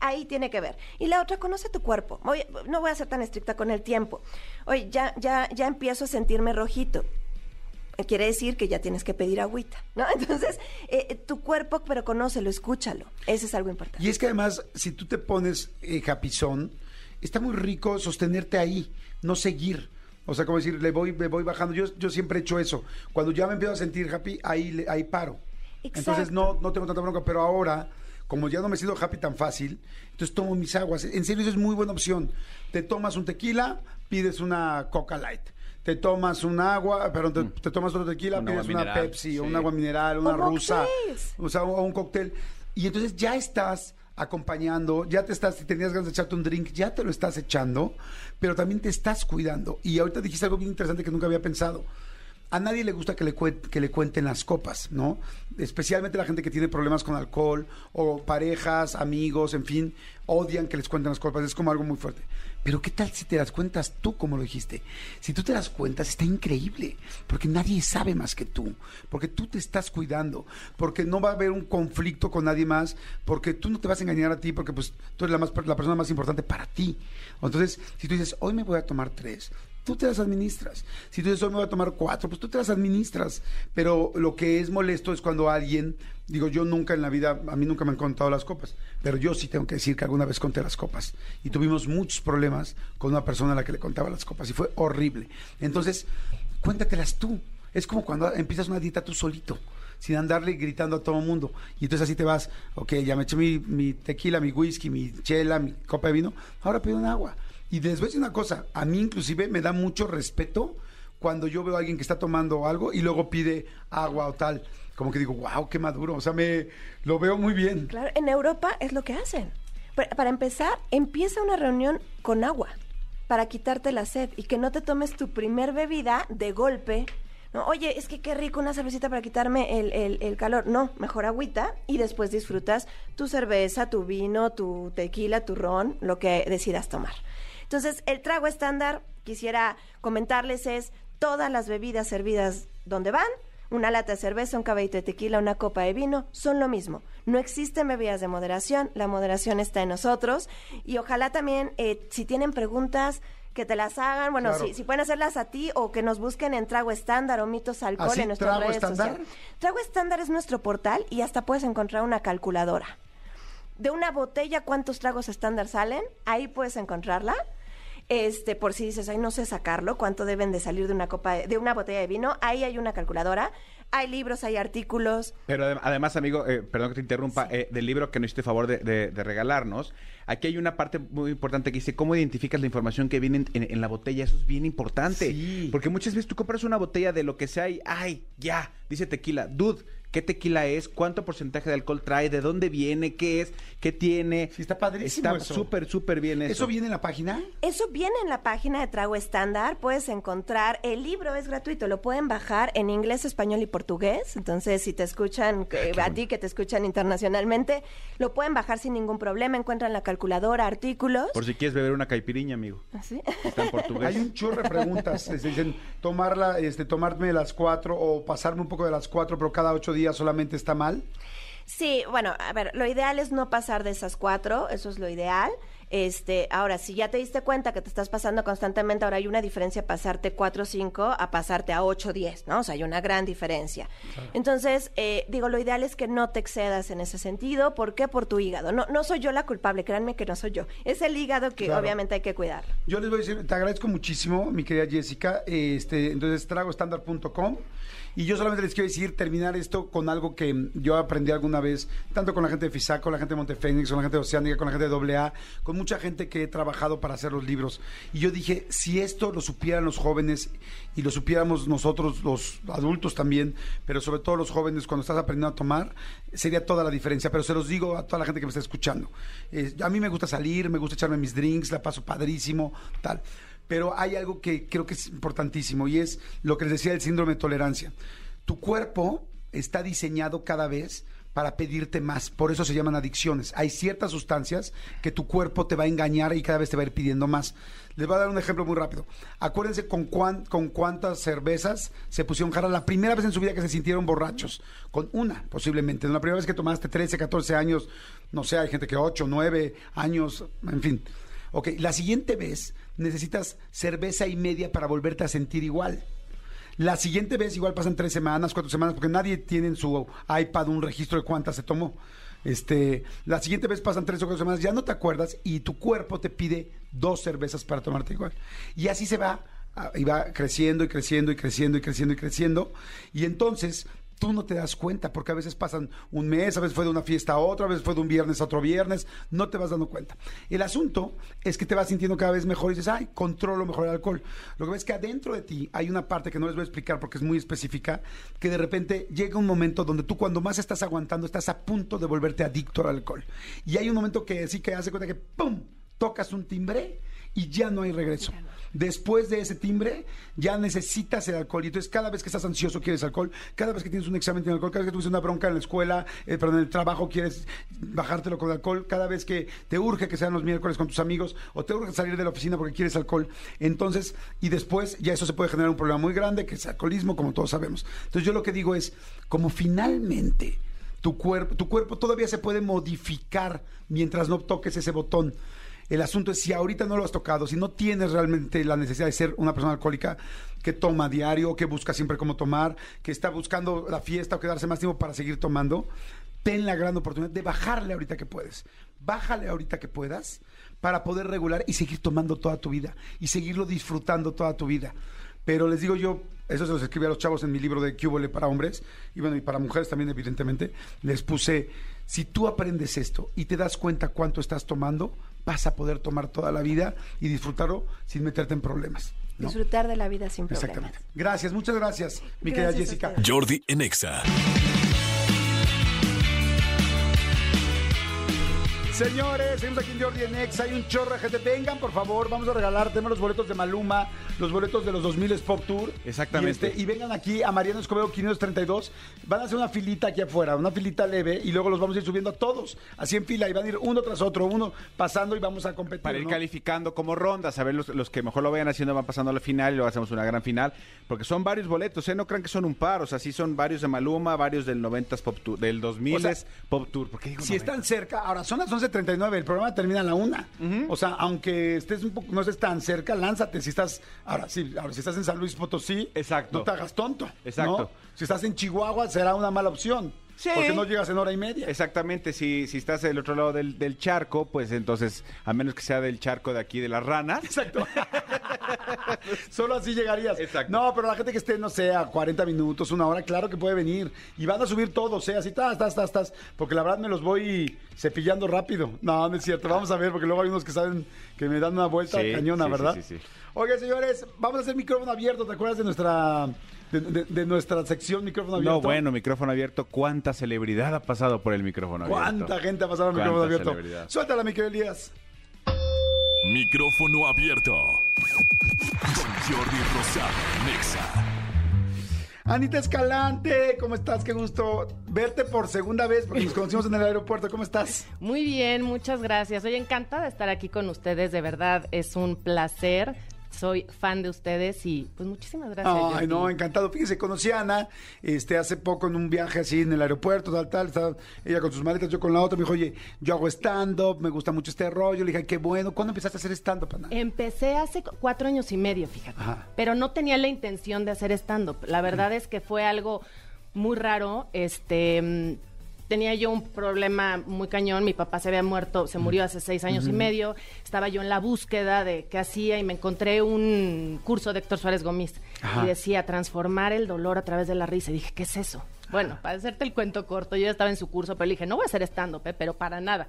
Ahí tiene que ver. Y la otra, conoce tu cuerpo. No voy a ser tan estricta con el tiempo. Oye, ya, ya, ya empiezo a sentirme rojito. Quiere decir que ya tienes que pedir agüita, ¿no? Entonces, eh, eh, tu cuerpo, pero conócelo, escúchalo. Eso es algo importante. Y es que además, si tú te pones eh, japizón, está muy rico sostenerte ahí, no seguir. O sea, como decir, le voy, me voy bajando. Yo, yo siempre he hecho eso. Cuando ya me empiezo a sentir happy, ahí, le- ahí paro. Entonces no, no tengo tanta bronca, pero ahora, como ya no me siento happy tan fácil, entonces tomo mis aguas. En serio, eso es muy buena opción. Te tomas un tequila, pides una Coca Light. Te tomas un agua, pero te, te tomas otro tequila, Un pides una mineral, Pepsi o sí. un agua mineral, una O rusa, o sea, o un cóctel. Y entonces ya estás acompañando, ya te estás, si tenías ganas de echarte un drink, ya te lo estás echando, pero también te estás cuidando. Y ahorita dijiste algo bien interesante que nunca había pensado. A nadie le gusta que le, que le cuenten las copas, ¿no? Especialmente la gente que tiene problemas con alcohol o parejas, amigos, en fin, odian que les cuenten las copas. Es como algo muy fuerte. Pero ¿qué tal si te las cuentas tú, como lo dijiste? Si tú te las cuentas, está increíble, porque nadie sabe más que tú, porque tú te estás cuidando, porque no va a haber un conflicto con nadie más, porque tú no te vas a engañar a ti, porque pues tú eres la, más, la persona más importante para ti. Entonces, si tú dices, hoy me voy a tomar tres, tú te las administras. Si tú dices, hoy me voy a tomar cuatro, pues tú te las administras. Pero lo que es molesto es cuando alguien, digo, yo nunca en la vida, a mí nunca me han contado las copas, pero yo sí tengo que decir que alguna vez conté las copas. Y tuvimos muchos problemas con una persona a la que le contaba las copas y fue horrible. Entonces, cuéntatelas tú. Es como cuando empiezas una dieta tú solito, sin andarle gritando a todo el mundo. Y entonces así te vas, ok, ya me eché mi, mi tequila, mi whisky, mi chela, mi copa de vino, ahora pido un agua. Y les voy una cosa, a mí inclusive me da mucho respeto cuando yo veo a alguien que está tomando algo y luego pide agua o tal. Como que digo, wow, qué maduro. O sea, me lo veo muy bien. Claro, en Europa es lo que hacen. Pa- Para empezar, empieza una reunión con agua para quitarte la sed y que no te tomes tu primer bebida de golpe. No, oye, es que qué rico una cervecita para quitarme el, el- el calor. No, mejor agüita y después disfrutas tu cerveza, tu vino, tu tequila, tu ron, lo que decidas tomar. Entonces, el trago estándar, quisiera comentarles, es todas las bebidas servidas donde van, una lata de cerveza, un caballito de tequila, una copa de vino, son lo mismo. No existen bebidas de moderación, la moderación está en nosotros. Y ojalá también, eh, si tienen preguntas, que te las hagan, bueno, Claro. si, si pueden hacerlas a ti o que nos busquen en Trago Estándar o Mitos Alcohol ¿Así, en nuestras ¿Trago redes Estándar? sociales. Trago Estándar es nuestro portal y hasta puedes encontrar una calculadora. De una botella, ¿cuántos tragos estándar salen? Ahí puedes encontrarla. Este, por si dices, ay, no sé sacarlo, cuánto deben de salir de una copa de, de una botella de vino, ahí hay una calculadora. Hay libros, hay artículos. Pero adem- además, amigo, eh, perdón que te interrumpa, eh, del libro que nos hiciste favor de, de- de regalarnos, aquí hay una parte muy importante que dice cómo identificas la información que viene en, en- en la botella. Eso es bien importante. Sí. Porque muchas veces tú compras una botella de lo que sea y, ay, ya, dice tequila. Dude, qué tequila es, cuánto porcentaje de alcohol trae, de dónde viene, qué es, qué tiene. Sí, está padrísimo Está súper, súper bien eso. ¿Eso viene en la página? Eso viene en la página de Trago Estándar. Puedes encontrar, el libro es gratuito, lo pueden bajar en inglés, español y portugués. Entonces, si te escuchan, que- a ti que te escuchan internacionalmente, lo pueden bajar sin ningún problema. Encuentran la calculadora, artículos. Por si quieres beber una caipiriña, amigo. ¿Así? Está en portugués. Hay un chorro de preguntas. dicen, tomarla, este, tomarme las cuatro o pasarme un poco de las cuatro, pero cada ocho días solamente está mal. Sí, bueno, a ver, lo ideal es no pasar de esas cuatro, eso es lo ideal. Este, ahora, si ya te diste cuenta que te estás pasando constantemente, ahora hay una diferencia pasarte cuatro o cinco a pasarte a ocho o diez, ¿no? O sea, hay una gran diferencia. Entonces, eh, digo, lo ideal es que no te excedas en ese sentido. ¿Por qué? Por tu hígado. No, no soy yo la culpable, créanme que no soy yo. Es el hígado que Claro. obviamente hay que cuidar. Yo les voy a decir, te agradezco muchísimo, mi querida Jessica. Este, entonces, tragoestandard.com. Y yo solamente les quiero decir, terminar esto con algo que yo aprendí alguna vez, tanto con la gente de FISAC, con la gente de Montefénix, con la gente de Oceánica, con la gente de AA, con mucha gente que he trabajado para hacer los libros. Y yo dije, si esto lo supieran los jóvenes y lo supiéramos nosotros, los adultos también, pero sobre todo los jóvenes, cuando estás aprendiendo a tomar, sería toda la diferencia. Pero se los digo a toda la gente que me está escuchando. Eh, a mí me gusta salir, me gusta echarme mis drinks, la paso padrísimo, tal. Pero hay algo que creo que es importantísimo y es lo que les decía del síndrome de tolerancia. Tu cuerpo está diseñado cada vez para pedirte más. Por eso se llaman adicciones. Hay ciertas sustancias que tu cuerpo te va a engañar y cada vez te va a ir pidiendo más. Les voy a dar un ejemplo muy rápido. Acuérdense con, cuán- con cuántas cervezas se pusieron jarra la primera vez en su vida que se sintieron borrachos. Con una, posiblemente. La primera vez que tomaste 13, 14 años, no sé, hay gente que 8, 9 años, en fin. Ok, la siguiente vez necesitas cerveza y media para volverte a sentir igual. La siguiente vez igual pasan tres semanas, cuatro semanas, porque nadie tiene en su iPad un registro de cuántas se tomó. Este, la siguiente vez pasan tres o cuatro semanas, ya no te acuerdas y tu cuerpo te pide dos cervezas para tomarte igual. Y así se va, ah, y va creciendo y creciendo y creciendo y creciendo y creciendo. Y entonces tú no te das cuenta, porque a veces pasan un mes, a veces fue de una fiesta a otra, a veces fue de un viernes a otro viernes, no te vas dando cuenta. El asunto es que te vas sintiendo cada vez mejor y dices, ay, controlo mejor el alcohol. Lo que ves es que adentro de ti hay una parte que no les voy a explicar porque es muy específica, que de repente llega un momento donde tú cuando más estás aguantando estás a punto de volverte adicto al alcohol. Y hay un momento que sí que hace cuenta que, ¡pum!, tocas un timbre y ya no hay regreso. Después de ese timbre, ya necesitas el alcohol. Y entonces, cada vez que estás ansioso, quieres alcohol. Cada vez que tienes un examen, tienes alcohol. Cada vez que tuviste una bronca en la escuela, eh, perdón, en el trabajo, quieres bajártelo con alcohol. Cada vez que te urge que sean los miércoles con tus amigos o te urge salir de la oficina porque quieres alcohol. Entonces, y después, ya eso se puede generar un problema muy grande, que es alcoholismo, como todos sabemos. Entonces, yo lo que digo es, como finalmente tu cuerpo, tu cuerpo todavía se puede modificar mientras no toques ese botón. El asunto es si ahorita no lo has tocado, si no tienes realmente la necesidad de ser una persona alcohólica que toma diario, que busca siempre cómo tomar, que está buscando la fiesta o quedarse más tiempo para seguir tomando, ten la gran oportunidad de bajarle ahorita que puedes. Bájale ahorita que puedas para poder regular y seguir tomando toda tu vida y seguirlo disfrutando toda tu vida. Pero les digo yo, eso se los escribí a los chavos en mi libro de Cúbole para hombres y bueno, y para mujeres también evidentemente, les puse, si tú aprendes esto y te das cuenta cuánto estás tomando, vas a poder tomar toda la vida y disfrutarlo sin meterte en problemas. ¿no? Disfrutar de la vida sin problemas. Exactamente. Gracias, muchas gracias, mi Gracias querida Jessica. Jordi en Señores, seguimos aquí en Jordi en Ex, hay un chorro de gente. Vengan, por favor, vamos a regalar, tenemos los boletos de Maluma, los boletos de los 2000 Pop Tour. Exactamente. Y, este, y vengan aquí a Mariano Escobedo 532. Van a hacer una filita aquí afuera, una filita leve, y luego los vamos a ir subiendo a todos, así en fila, y van a ir uno tras otro, uno pasando y vamos a competir. Para ir ¿no? calificando como rondas, a ver los, los que mejor lo vayan haciendo van pasando a la final y luego hacemos una gran final, porque son varios boletos, ¿eh? No crean que son un par, o sea, sí son varios de Maluma, varios del 90s Pop Tour, del 2000 O sea, Pop Tour. ¿Por qué digo Si 90? están cerca, ahora son las 11.39, el programa termina a la una. O sea, aunque estés un poco, no estés tan cerca, lánzate. Si estás, ahora sí, ahora si estás en San Luis Potosí, Exacto. no te hagas tonto. Exacto. ¿no? Si estás en Chihuahua, será una mala opción. Sí. Porque no llegas en hora y media. Exactamente, si, si estás del otro lado del, del charco, pues entonces, a menos que sea del charco de aquí de las ranas. Exacto. Solo así llegarías. Exacto. No, pero la gente que esté, no sé, a 40 minutos, una hora, claro que puede venir. Y van a subir todos, ¿eh? Así, tas, tas, tas, tas. Porque la verdad me los voy cepillando rápido. No, no es cierto. Vamos a ver, porque luego hay unos que saben que me dan una vuelta Sí, cañona, sí, sí, ¿verdad? sí, sí. Oigan, señores, vamos a hacer micrófono abierto. ¿Te acuerdas de nuestra de, de- de nuestra sección micrófono abierto. No, bueno, micrófono abierto. ¿Cuánta celebridad ha pasado por el micrófono abierto? ¿Cuánta gente ha pasado al ¿Cuánta micrófono abierto? celebridad? Suéltala, mi querido Elías. Micrófono abierto. Con Jordi Rosado, Nexa. Anita Escalante, ¿cómo estás? Qué gusto verte por segunda vez porque nos conocimos en el aeropuerto. ¿Cómo estás? Muy bien, muchas gracias. Soy encantada de estar aquí con ustedes, de verdad es un placer. Soy fan de ustedes y pues muchísimas gracias. Ay, no, encantado. Fíjese, conocí a Ana este, hace poco en un viaje así en el aeropuerto, tal, tal. Estaba ella con sus maletas, yo con la otra. Me dijo, oye, yo hago stand-up, me gusta mucho este rollo. Le dije, qué bueno. ¿Cuándo empezaste a hacer stand-up, Ana? Empecé hace cu- cuatro años y medio, fíjate. Ajá. Pero no tenía la intención de hacer stand-up. La verdad es que fue algo muy raro. Este. Tenía yo un problema muy cañón, mi papá se había muerto, se murió hace seis años y medio, estaba yo en la búsqueda de qué hacía y me encontré un curso de Héctor Suárez Gómez Ajá. y decía transformar el dolor a través de la risa. Y dije, ¿qué es eso? Bueno, para hacerte el cuento corto, yo ya estaba en su curso, pero le dije, no voy a hacer stand-up, ¿eh? pero para nada.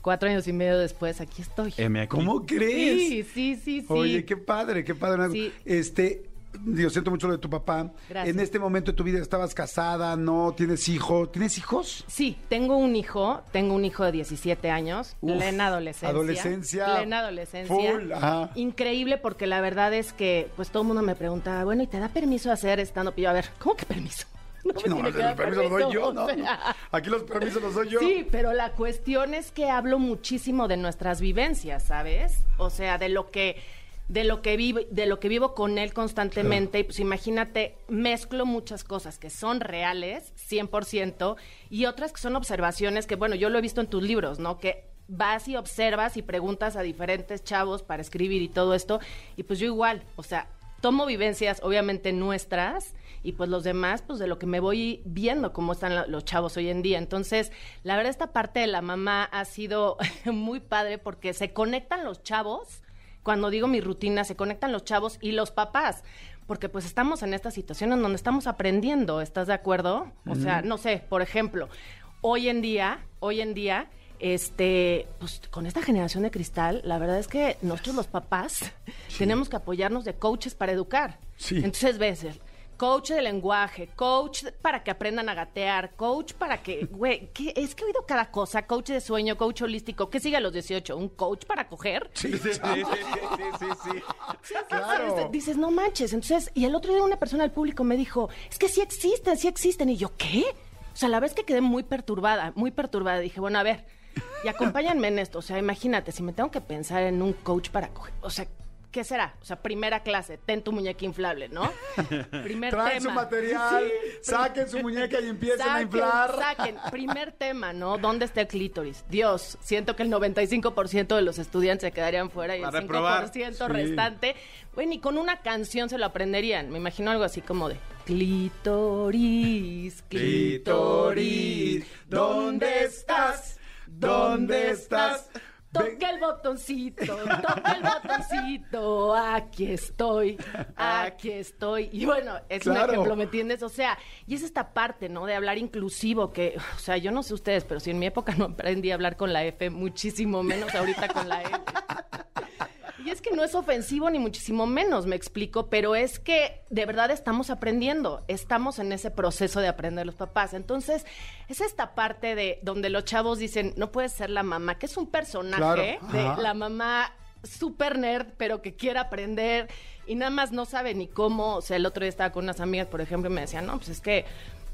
Cuatro años y medio después, aquí estoy. M aquí. ¿Cómo crees? Sí, sí, sí, sí. Oye, qué padre, qué padre. Sí. Este, yo siento mucho lo de tu papá. Gracias. En este momento de tu vida estabas casada, no tienes hijo. ¿Tienes hijos? Sí, tengo un hijo, tengo un hijo de 17 años, Uf, plena adolescencia. adolescencia, Plena adolescencia. full, ajá. Increíble porque la verdad es que pues todo el mundo me preguntaba, bueno, ¿y te da permiso hacer yo, a ver, ¿cómo que permiso? No, el permiso lo doy yo, o ¿no? sea. Aquí los permisos los doy yo. Sí, pero la cuestión es que hablo muchísimo de nuestras vivencias, ¿sabes? O sea, de lo que de lo que vivo de lo que vivo con él constantemente. Y pues imagínate mezclo muchas cosas que son reales 100% y otras que son observaciones que bueno yo lo he visto en tus libros no que vas y observas y preguntas a diferentes chavos para escribir y todo esto y pues yo igual o sea tomo vivencias obviamente nuestras y pues los demás pues de lo que me voy viendo cómo están los chavos hoy en día. Entonces, la verdad esta parte de la mamá ha sido muy padre porque se conectan los chavos, cuando digo mi rutina, se conectan los chavos y los papás. Porque pues estamos en esta situación en donde estamos aprendiendo, ¿estás de acuerdo? O sea, no sé, por ejemplo, hoy en día, hoy en día, este, pues con esta generación de cristal, la verdad es que nosotros los papás tenemos que apoyarnos de coaches para educar. Sí. Entonces ves, coach de lenguaje, coach para que aprendan a gatear, coach para que, güey, ¿qué? es que he oído cada cosa, coach de sueño, coach holístico, ¿qué sigue a los 18? ¿Un coach para coger? Sí, Sí, sí, sí, sí, sí, claro. Dices, dices, no manches. Entonces, y el otro día una persona del público me dijo, es que sí existen, sí existen. Y yo, ¿qué? O sea, la vez que quedé muy perturbada, muy perturbada, dije, bueno, a ver, y acompáñanme en esto. O sea, imagínate, si me tengo que pensar en un coach para coger, o sea, ¿qué será? O sea, primera clase, ten tu muñeca inflable, ¿no? Primer Traen tema. su material, Sí, saquen su muñeca y empiecen a inflar. Saquen. Primer tema, ¿no? ¿Dónde está el clítoris? Dios, siento que el 95% de los estudiantes se quedarían fuera y el A reprobar. 5% Sí. restante, bueno, y con una canción se lo aprenderían. Me imagino algo así como de clítoris, clítoris, ¿dónde estás? ¿Dónde estás? Toca el botoncito, toca el botoncito, aquí estoy, aquí estoy. Y bueno, es un ejemplo, ¿me entiendes? O sea, y es esta parte, ¿no? De hablar inclusivo, que, o sea, yo no sé ustedes, pero si en mi época no aprendí a hablar con la F, muchísimo menos ahorita con la L. Y es que no es ofensivo ni muchísimo menos, me explico, pero es que de verdad estamos aprendiendo, estamos en ese proceso de aprender los papás. Entonces, es esta parte de donde los chavos dicen, no puedes ser la mamá, que es un personaje Claro, de la mamá super nerd, pero que quiere aprender y nada más no sabe ni cómo. O sea, el otro día estaba con unas amigas, por ejemplo, y me decían, no, pues es que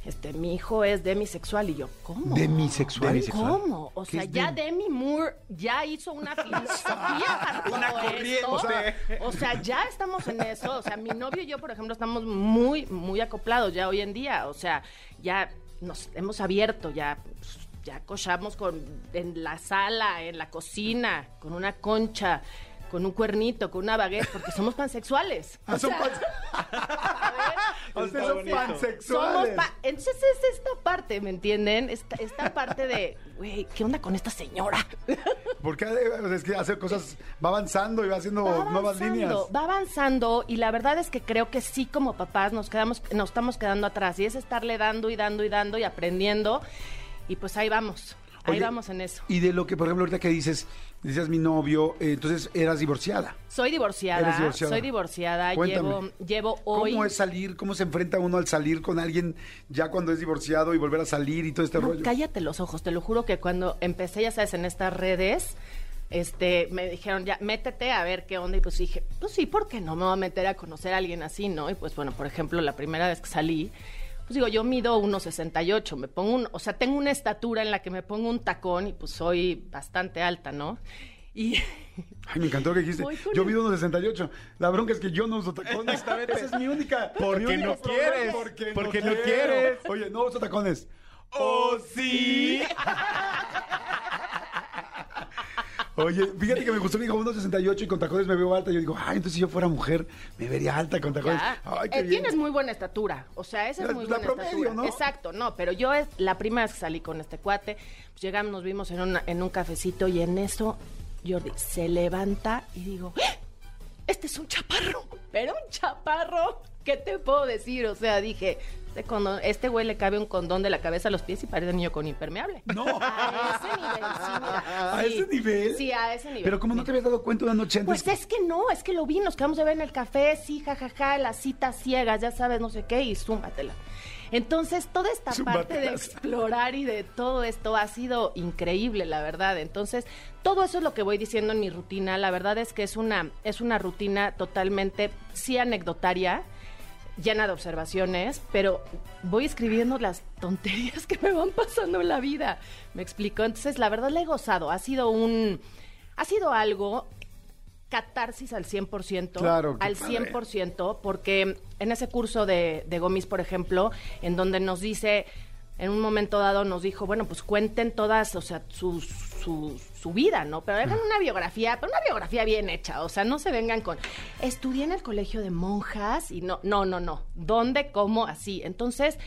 este, mi hijo es demisexual. Y yo, ¿cómo? ¿Demisexual? Demisexual. ¿Cómo? O ¿Qué sea, ya dem- Demi Moore ya hizo una filosofía para todo Una esto. corriente. O sea, o sea, ya estamos en eso. O sea, mi novio y yo, por ejemplo, estamos muy, muy acoplados ya hoy en día. O sea, ya nos hemos abierto, ya, pues, ya cochamos con, en la sala, en la cocina, con una concha, con un cuernito, con una baguette, porque somos pansexuales. Ah, son sea, pan- Ustedes son somos pansexuales. pa- Entonces es esta parte, ¿me entienden? Esta, esta parte de, güey, ¿qué onda con esta señora? Porque es que hace cosas, va avanzando y va haciendo Va nuevas líneas. Va avanzando y la verdad es que creo que sí como papás nos quedamos, nos estamos quedando atrás y es estarle dando y dando y dando y aprendiendo y pues ahí vamos. Ahí Oye, vamos en eso. Y de lo que, por ejemplo, ahorita que dices, decías mi novio, eh, entonces eras divorciada. Soy divorciada, Eres divorciada. soy divorciada, Cuéntame. llevo, llevo hoy... ¿Cómo es salir? ¿Cómo se enfrenta uno al salir con alguien ya cuando es divorciado y volver a salir y todo este No, rollo? cállate los ojos, te lo juro que cuando empecé, ya sabes, en estas redes, este, me dijeron, ya, métete a ver qué onda, y pues dije, pues sí, ¿por qué no me voy a meter a conocer a alguien así, no? Y pues bueno, por ejemplo, la primera vez que salí, pues digo, yo mido 1,68, me pongo un, o sea, tengo una estatura en la que me pongo un tacón y pues soy bastante alta, ¿no? Y Ay, me encantó lo que dijiste. Yo mido 1.68. La bronca es que yo no uso tacones. Esa es mi única. Porque mi único no problema. quieres, Porque, porque no, no quiero. quieres. Oye, no uso tacones. ¡Oh, sí! Oye, fíjate que me gustó, me dijo 1.68 y con tacones me veo alta. Yo digo, ay, entonces si yo fuera mujer, me vería alta con tacones. Ay, qué Eh, bien. Tienes muy buena estatura. O sea, esa es muy la buena promedio, estatura. ¿no? Exacto, no, pero yo es la primera vez que salí con este cuate, pues llegamos, nos vimos en, una- en un cafecito y en eso Jordi se levanta y digo, ¡Ah! este es un chaparro, pero un chaparro. ¿Qué te puedo decir? O sea, dije, este, condón- este güey le cabe un condón de la cabeza a los pies y parece niño con impermeable. No. A ese nivel, sí, mira. ¿A Sí. ese nivel? Sí, a ese nivel. Pero como no te habías dado cuenta una noche antes. Pues es que no, es que lo vi, nos quedamos de ver en el café, sí, jajaja, las citas ciegas, ya sabes, no sé qué, y zúmbatela. Entonces, toda esta parte de explorar y de todo esto ha sido increíble, la verdad. Entonces, todo eso es lo que voy diciendo en mi rutina. La verdad es que es una, es una rutina totalmente, sí, anecdotaria, llena de observaciones, pero voy escribiendo las tonterías que me van pasando en la vida. ¿Me explico? Entonces, la verdad, la he gozado. Ha sido un... Ha sido algo catarsis al 100%, Claro, al padre. 100%, porque en ese curso de, de Gomis, por ejemplo, en donde nos dice, en un momento dado nos dijo, bueno, pues cuenten todas, o sea, su, su, su vida, ¿no? Pero hagan una biografía, pero una biografía bien hecha, o sea, no se vengan con, estudié en el colegio de monjas y no, no, no, no, ¿dónde, cómo, así? Entonces...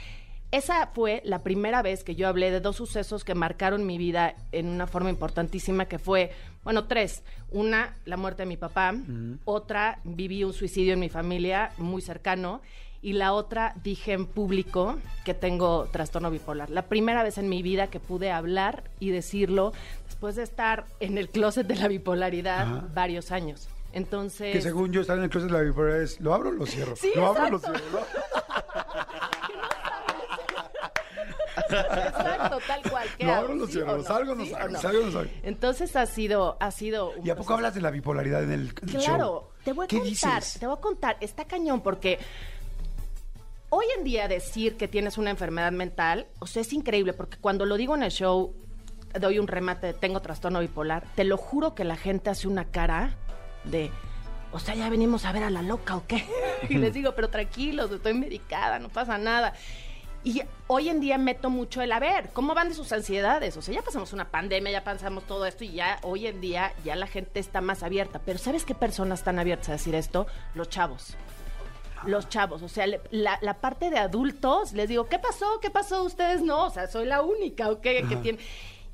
Esa fue la primera vez que yo hablé de dos sucesos que marcaron mi vida en una forma importantísima, que fue, bueno, tres. Una, la muerte de mi papá. Otra, viví un suicidio en mi familia muy cercano. Y la otra, dije en público que tengo trastorno bipolar. La primera vez en mi vida que pude hablar y decirlo después de estar en el closet de la bipolaridad Ajá. varios años. Entonces... Que según yo estar en el closet de la bipolaridad es, ¿lo abro o lo cierro? Sí, lo abro o lo cierro. ¿no? Exacto, tal cual. ¿Qué No, abro o lo ¿Sí cierro, no? salgo o no ¿Sí salgo, no? salgo no salgo. Entonces ha sido, ha sido. un ¿Y a poco proceso. hablas de la bipolaridad en el, en el Claro, te voy a ¿Qué contar, dices? te voy a contar, está cañón porque hoy en día decir que tienes una enfermedad mental, o sea, es increíble porque cuando lo digo en el show, doy un remate, tengo trastorno bipolar, te lo juro que la gente hace una cara de, o sea, ya venimos a ver a la loca o qué. y les digo, pero tranquilos, estoy medicada, no pasa nada. Y hoy en día meto mucho el a ver, ¿cómo van de sus ansiedades? O sea, ya pasamos una pandemia, ya pasamos todo esto y ya hoy en día ya la gente está más abierta. Pero ¿sabes qué personas están abiertas a decir esto? Los chavos. Los chavos, o sea, le- la, la parte de adultos, les digo, ¿qué pasó? ¿Qué pasó? Ustedes no, o sea, soy la única, ¿ok? Que tiene...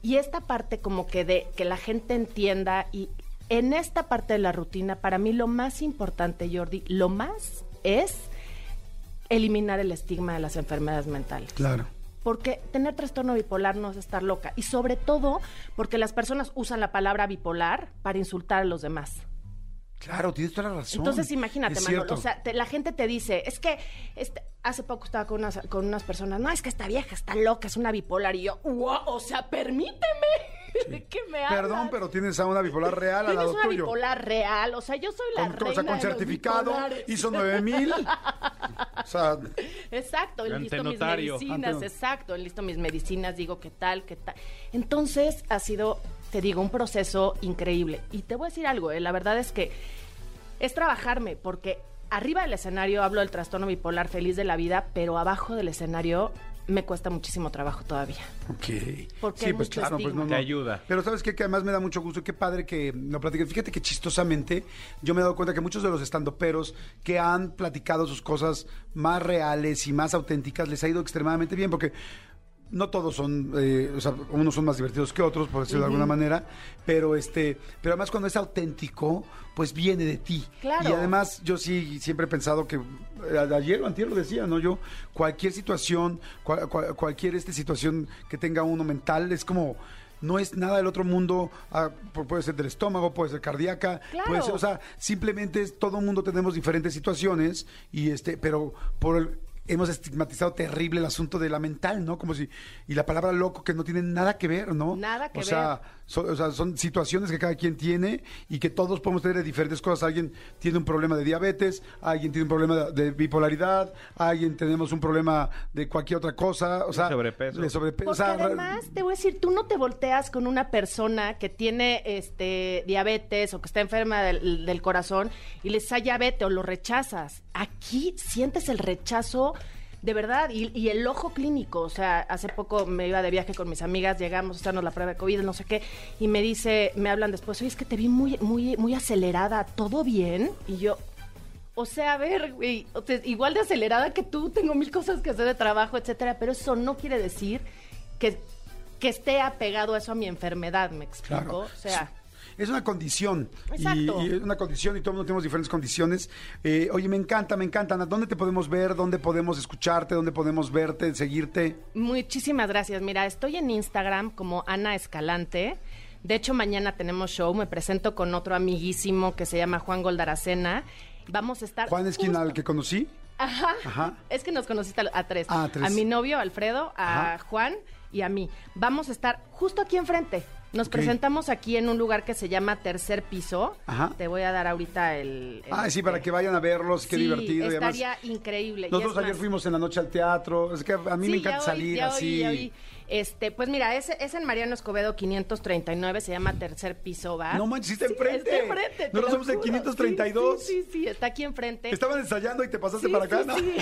Y esta parte como que de que la gente entienda y en esta parte de la rutina, para mí lo más importante, Jordi, lo más es eliminar el estigma de las enfermedades mentales. Claro. Porque tener trastorno bipolar no es estar loca. Y sobre todo porque las personas usan la palabra bipolar para insultar a los demás. Claro, tienes toda la razón. Entonces imagínate, Es Manolo, o sea, te- la gente te dice, es que este, hace poco estaba con unas, con unas personas, no, es que esta vieja está loca, es una bipolar. Y yo, "Wow, o sea, permíteme. ¿De qué me hablas? Perdón, pero tienes a una bipolar real al Tienes lado una tuyo. bipolar real, o sea, yo soy la Con, reina o sea, con de los certificado, bipolares. hizo 9000. O sea, Exacto, listo mis medicinas, Ante- exacto, listo mis medicinas, digo qué tal, qué tal. Entonces ha sido, te digo, un proceso increíble. Y te voy a decir algo, eh, la verdad es que es trabajarme, porque arriba del escenario hablo del trastorno bipolar feliz de la vida, pero abajo del escenario me cuesta muchísimo trabajo todavía. ok. Porque sí, hay pues mucho claro, pues estigma. no, Te no. ayuda. Pero sabes qué? que además me da mucho gusto, qué padre que lo platiques. Fíjate que chistosamente yo me he dado cuenta que muchos de los estandoperos que han platicado sus cosas más reales y más auténticas les ha ido extremadamente bien porque no todos son, eh, o sea, unos son más divertidos que otros, por decirlo de alguna manera, pero este, pero además cuando es auténtico, pues viene de ti. Claro. Y además yo sí siempre he pensado que eh, ayer o antier lo decía, ¿no? Yo cualquier situación, cual- cual- cualquier este situación que tenga uno mental es como no es nada del otro mundo, ah, pu- puede ser del estómago, puede ser cardíaca, Claro. puede ser, o sea, simplemente es- todo el mundo tenemos diferentes situaciones y este, pero por el- hemos estigmatizado terrible el asunto de la mental, ¿no? Como si y la palabra loco que no tiene nada que ver, ¿no? Nada que o sea, ver. so- o sea, son situaciones que cada quien tiene y que todos podemos tener de diferentes cosas. Alguien tiene un problema de diabetes, alguien tiene un problema de, de bipolaridad, alguien tenemos un problema de cualquier otra cosa, o sea, sobrepeso. de sobrepeso. Porque o sea, además, te voy a decir, tú no te volteas con una persona que tiene este diabetes o que está enferma del, del corazón y le dices, diabetes o lo rechazas. Aquí sientes el rechazo de verdad y, y el ojo clínico. O sea, hace poco me iba de viaje con mis amigas, llegamos a hacernos la prueba de COVID, no sé qué, y me dice, me hablan después, oye, es que te vi muy, muy, muy acelerada, ¿todo bien? Y yo, o sea, a ver, güey, igual de acelerada que tú, tengo mil cosas que hacer de trabajo, etcétera, pero eso no quiere decir que, que esté apegado eso a mi enfermedad, ¿me explico? Claro. O sea, Es una condición. Y, Exacto. y es una condición y todos tenemos diferentes condiciones. Eh, oye, me encanta, me encanta. Ana, ¿Dónde te podemos ver? ¿Dónde podemos escucharte? ¿Dónde podemos verte, seguirte? muchísimas gracias. Mira, estoy en Instagram como Ana Escalante. De hecho, mañana tenemos show. Me presento con otro amiguísimo que se llama Juan Goldaracena. Vamos a estar. Juan Esquina, justo- al que conocí. Ajá. Ajá. Es que nos conociste a, a tres. Ah, a tres. A mi novio, Alfredo, a Ajá. Juan y a mí. Vamos a estar justo aquí enfrente. Nos presentamos aquí en un lugar que se llama Tercer Piso. Ajá. Te voy a dar ahorita el... el, Ah, sí, este, para que vayan a verlos, qué sí, divertido. y además, estaría increíble. Y nosotros es ayer más- fuimos en la noche al teatro. Es que a mí me Sí, encanta salir así. Este, pues mira, es, es en Mariano Escobedo 539, se llama Tercer Piso Bar. No manches, está Sí, enfrente. Está enfrente. te Nosotros somos juro. 532. Sí, sí, sí, está aquí enfrente. Estaban ensayando y te pasaste Sí, para acá, sí, ¿no? sí.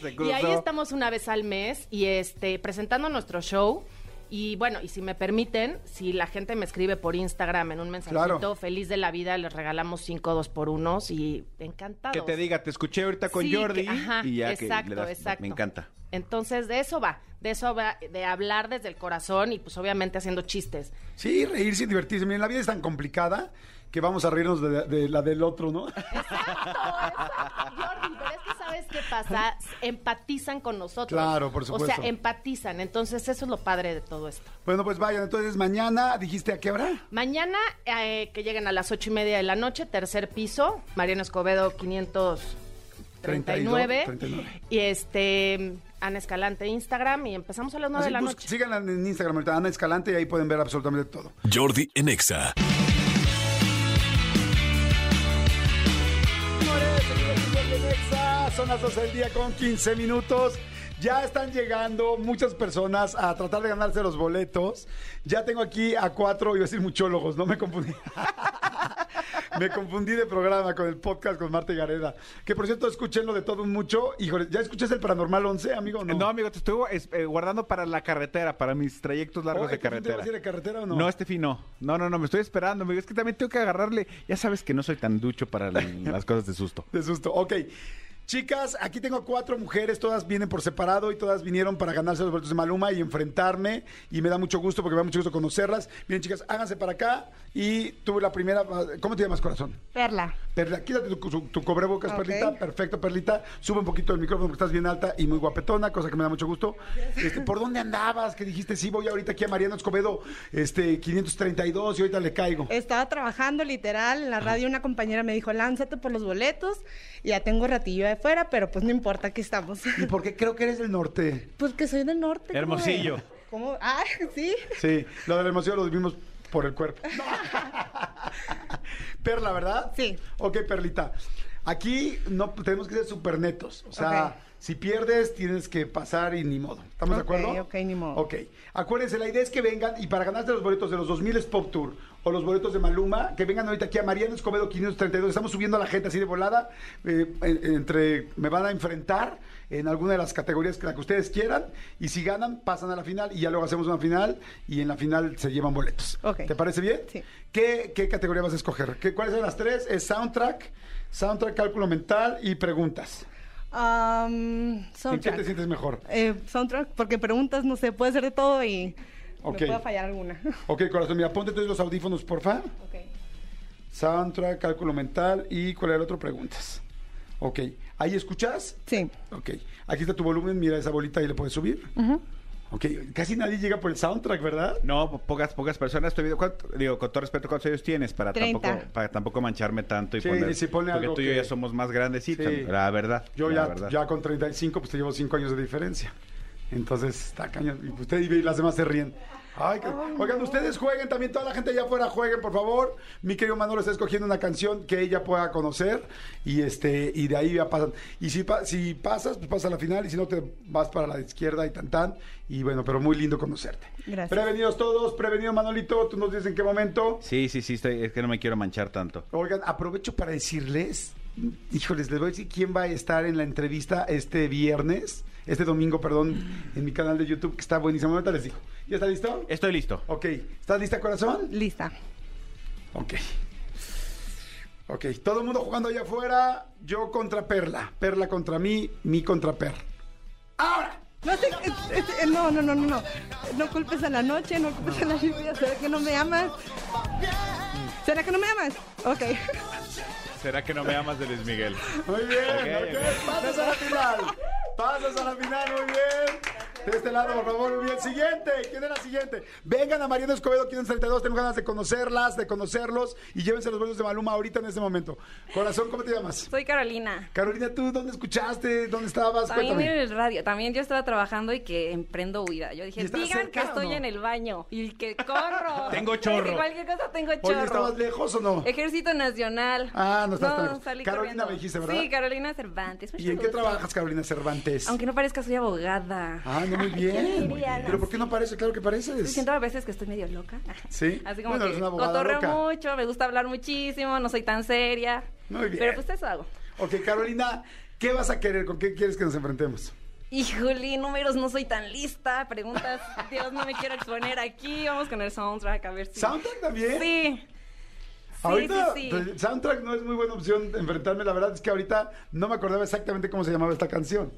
Se Y ahí estamos una vez al mes y este presentando nuestro show. Y bueno, y si me permiten, si la gente me escribe por Instagram en un mensajito, Claro. feliz de la vida, les regalamos cinco dos por unos y encantados. Que te diga, te escuché ahorita con Sí, Jordi que- ajá, y ya exacto, que le das, exacto. me encanta. Entonces, de eso va, de eso va, de hablar desde el corazón y pues obviamente haciendo chistes. Sí, reírse y divertirse. Miren, la vida es tan complicada que vamos a reírnos de, de la del otro, ¿no? Jordi, pero es que sabes qué pasa, empatizan con nosotros. Claro, por O supuesto. sea, empatizan, entonces eso es lo padre de todo esto. Bueno, pues vayan. Entonces, mañana, ¿dijiste a qué hora? Mañana, eh, que lleguen a las ocho y media de la noche, tercer piso, Mariano Escobedo 539. 39. Y este, Ana Escalante Instagram y empezamos a las nueve Así, de la noche. Síganla en Instagram, ahorita, Ana Escalante, y ahí pueden ver absolutamente todo. Jordi en Exa. Son las 12 del día con 15 minutos. Ya están llegando muchas personas a tratar de ganarse los boletos. Ya tengo aquí a cuatro, iba a decir muchólogos, no me confundí. me confundí de programa con el podcast con Marta y Gareda. Que por cierto, escúchenlo de todo un mucho. Híjole, ¿ya escuchaste el Paranormal 11, amigo? No, No, amigo, te estuvo es- eh, guardando para la carretera, para mis trayectos largos Oh, de ¿este fin te carretera. vas a ir de carretera o no? No, este fin no. No, no, no, me estoy esperando. amigo. Es que también tengo que agarrarle. Ya sabes que no soy tan ducho para las cosas de susto. De susto. Ok. Chicas, aquí tengo cuatro mujeres, todas vienen por separado y todas vinieron para ganarse los boletos de Maluma y enfrentarme. Y me da mucho gusto porque me da mucho gusto conocerlas. Miren, chicas, háganse para acá. Y tú la primera, ¿cómo te llamas, corazón? Perla. Perla, quítate tu, tu, tu cubrebocas, Ok. Perlita. Perfecto, Perlita. Sube un poquito el micrófono porque estás bien alta y muy guapetona, cosa que me da mucho gusto. Este, ¿Por dónde andabas? Que dijiste, sí, voy ahorita aquí a Mariano Escobedo, este, 532 y ahorita le caigo. Estaba trabajando literal en la radio. Una compañera me dijo, lánzate por los boletos. Y ya tengo ratillo de fuera, pero pues no importa, aquí estamos. ¿Y por qué creo que eres del norte? Pues que soy del norte. ¿cómo Hermosillo. ¿Cómo? Ah, sí. Sí, lo de la emoción lo vimos por el cuerpo. Perla, ¿verdad? Sí. Ok, Perlita. Aquí no tenemos que ser súper netos. O sea, si pierdes, tienes que pasar y ni modo. ¿Estamos de acuerdo? ok, ni modo. Ok. Acuérdense, la idea es que vengan y para ganarte los boletos de los 2000 es Pop Tour o los boletos de Maluma, que vengan ahorita aquí a Mariano Escobedo 532. Estamos subiendo a la gente así de volada. eh, en- entre Me van a enfrentar en alguna de las categorías que la que ustedes quieran. Y si ganan, pasan a la final y ya luego hacemos una final y en la final se llevan boletos. ¿Te parece bien? Sí. ¿Qué, qué categoría vas a escoger? ¿Qué, ¿Cuáles son las tres? Es soundtrack, soundtrack, cálculo mental y preguntas. Am, ¿En qué te sientes mejor? Eh, soundtrack, porque preguntas, no sé, puede ser de todo y Ok. me puede fallar alguna. Ok, corazón, mira, ponte todos los audífonos, porfa. ok. Soundtrack, cálculo mental y ¿cuál era el otro? Preguntas. Ok, ¿ahí escuchas? Sí. Ok, aquí está tu volumen, mira esa bolita y le puedes subir. Ok, casi nadie llega por el soundtrack, ¿verdad? No, po- pocas, pocas personas. Estoy viendo, ¿cuánto- digo, con todo respeto, ¿cuántos años tienes? Para Treinta. tampoco, para tampoco mancharme tanto y Sí, poner. sí, ponle porque algo tú y yo ya somos más grandecitos, Sí. la verdad. Yo la ya, verdad. ya con 35, pues te llevo 5 años de diferencia. Entonces, está cañón. Y usted y las demás se ríen. Ay, que- Oigan, ustedes jueguen también, toda la gente allá afuera jueguen, por favor. Mi querido Manolo está escogiendo una canción que ella pueda conocer y este y de ahí ya pasan. Y si, si pasas, pues pasas a la final y si no te vas para la izquierda y tan tan. Y bueno, pero muy lindo conocerte. Gracias. Prevenidos todos, prevenido Manolito, tú nos dices en qué momento. Sí, sí, sí, estoy- es que no me quiero manchar tanto. Oigan, aprovecho para decirles, híjoles, les voy a decir quién va a estar en la entrevista este viernes, este domingo, perdón, en mi canal de YouTube, que está buenísimo. Ahorita les digo. ¿Ya está listo? Estoy listo. Ok. ¿Estás lista, corazón? Lista. Ok. Ok, todo el mundo jugando allá afuera, yo contra Perla, Perla contra mí, mí contra Per. ¡Ahora! No, eh, eh, no, no, no, no, no. No culpes a la noche, no culpes a la lluvia. ¿Será que no me amas? ¿Será que no me amas? Ok. ¿Será que no me amas de Luis Miguel? Muy bien, Ok, ok, ok. pasas a la final. Pasas a la final, muy bien. De este lado, por favor, muy bien. Siguiente, ¿quién es la siguiente? Vengan a Mariano Escobedo 532, tengo ganas de conocerlas, de conocerlos y llévense los vuelos de Maluma ahorita en este momento. Corazón, ¿cómo te llamas? Soy Carolina. Carolina, ¿tú dónde escuchaste? ¿Dónde estabas? También Cuéntame. en el radio. También yo estaba trabajando y que emprendo huida. Yo ¿Y dije, digan cerca que estoy no? en el baño y que corro. Tengo chorro. Que cualquier cosa tengo chorro. Oye, ¿estabas lejos o no? Ejército Nacional. Ah, no estás tan lejos. salí Carolina corriendo. me dijiste, ¿verdad? Sí, Carolina Cervantes. ¿Y en qué trabajas, Carolina Cervantes? Aunque no parezca, soy abogada. Ah, muy bien. Pero ¿por qué no parece? Claro que pareces. Siento a veces que estoy medio loca. Sí. Así como Bueno, que cotorreo loca. mucho, me gusta hablar muchísimo, no soy tan seria. Muy bien. Pero pues eso hago. Ok, Carolina, ¿qué vas a querer? ¿Con qué quieres que nos enfrentemos? Híjole, números, no soy tan lista. Preguntas, Dios, no me quiero exponer aquí. Vamos con el soundtrack, a ver si. ¿Soundtrack también? Sí. Sí, ahorita, sí, sí. pues, soundtrack no es muy buena opción enfrentarme. La verdad es que ahorita no me acordaba exactamente cómo se llamaba esta canción.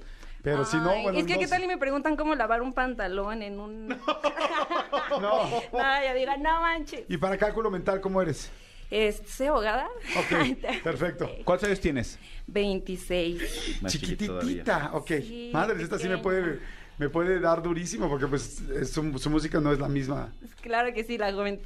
Pero si no, bueno. es que, no ¿qué sé. tal y me preguntan cómo lavar un pantalón en un. No, No. ya diga, no manches. Y para cálculo mental, ¿cómo eres? Este, ¿Soy abogada? Ok, perfecto. ¿Cuántos años tienes? 26. Más. Chiquitita, ok. Sí, Madre, esta sí me puede, me puede dar durísimo porque pues es- su, su música no es la misma. Claro que sí, la juventud.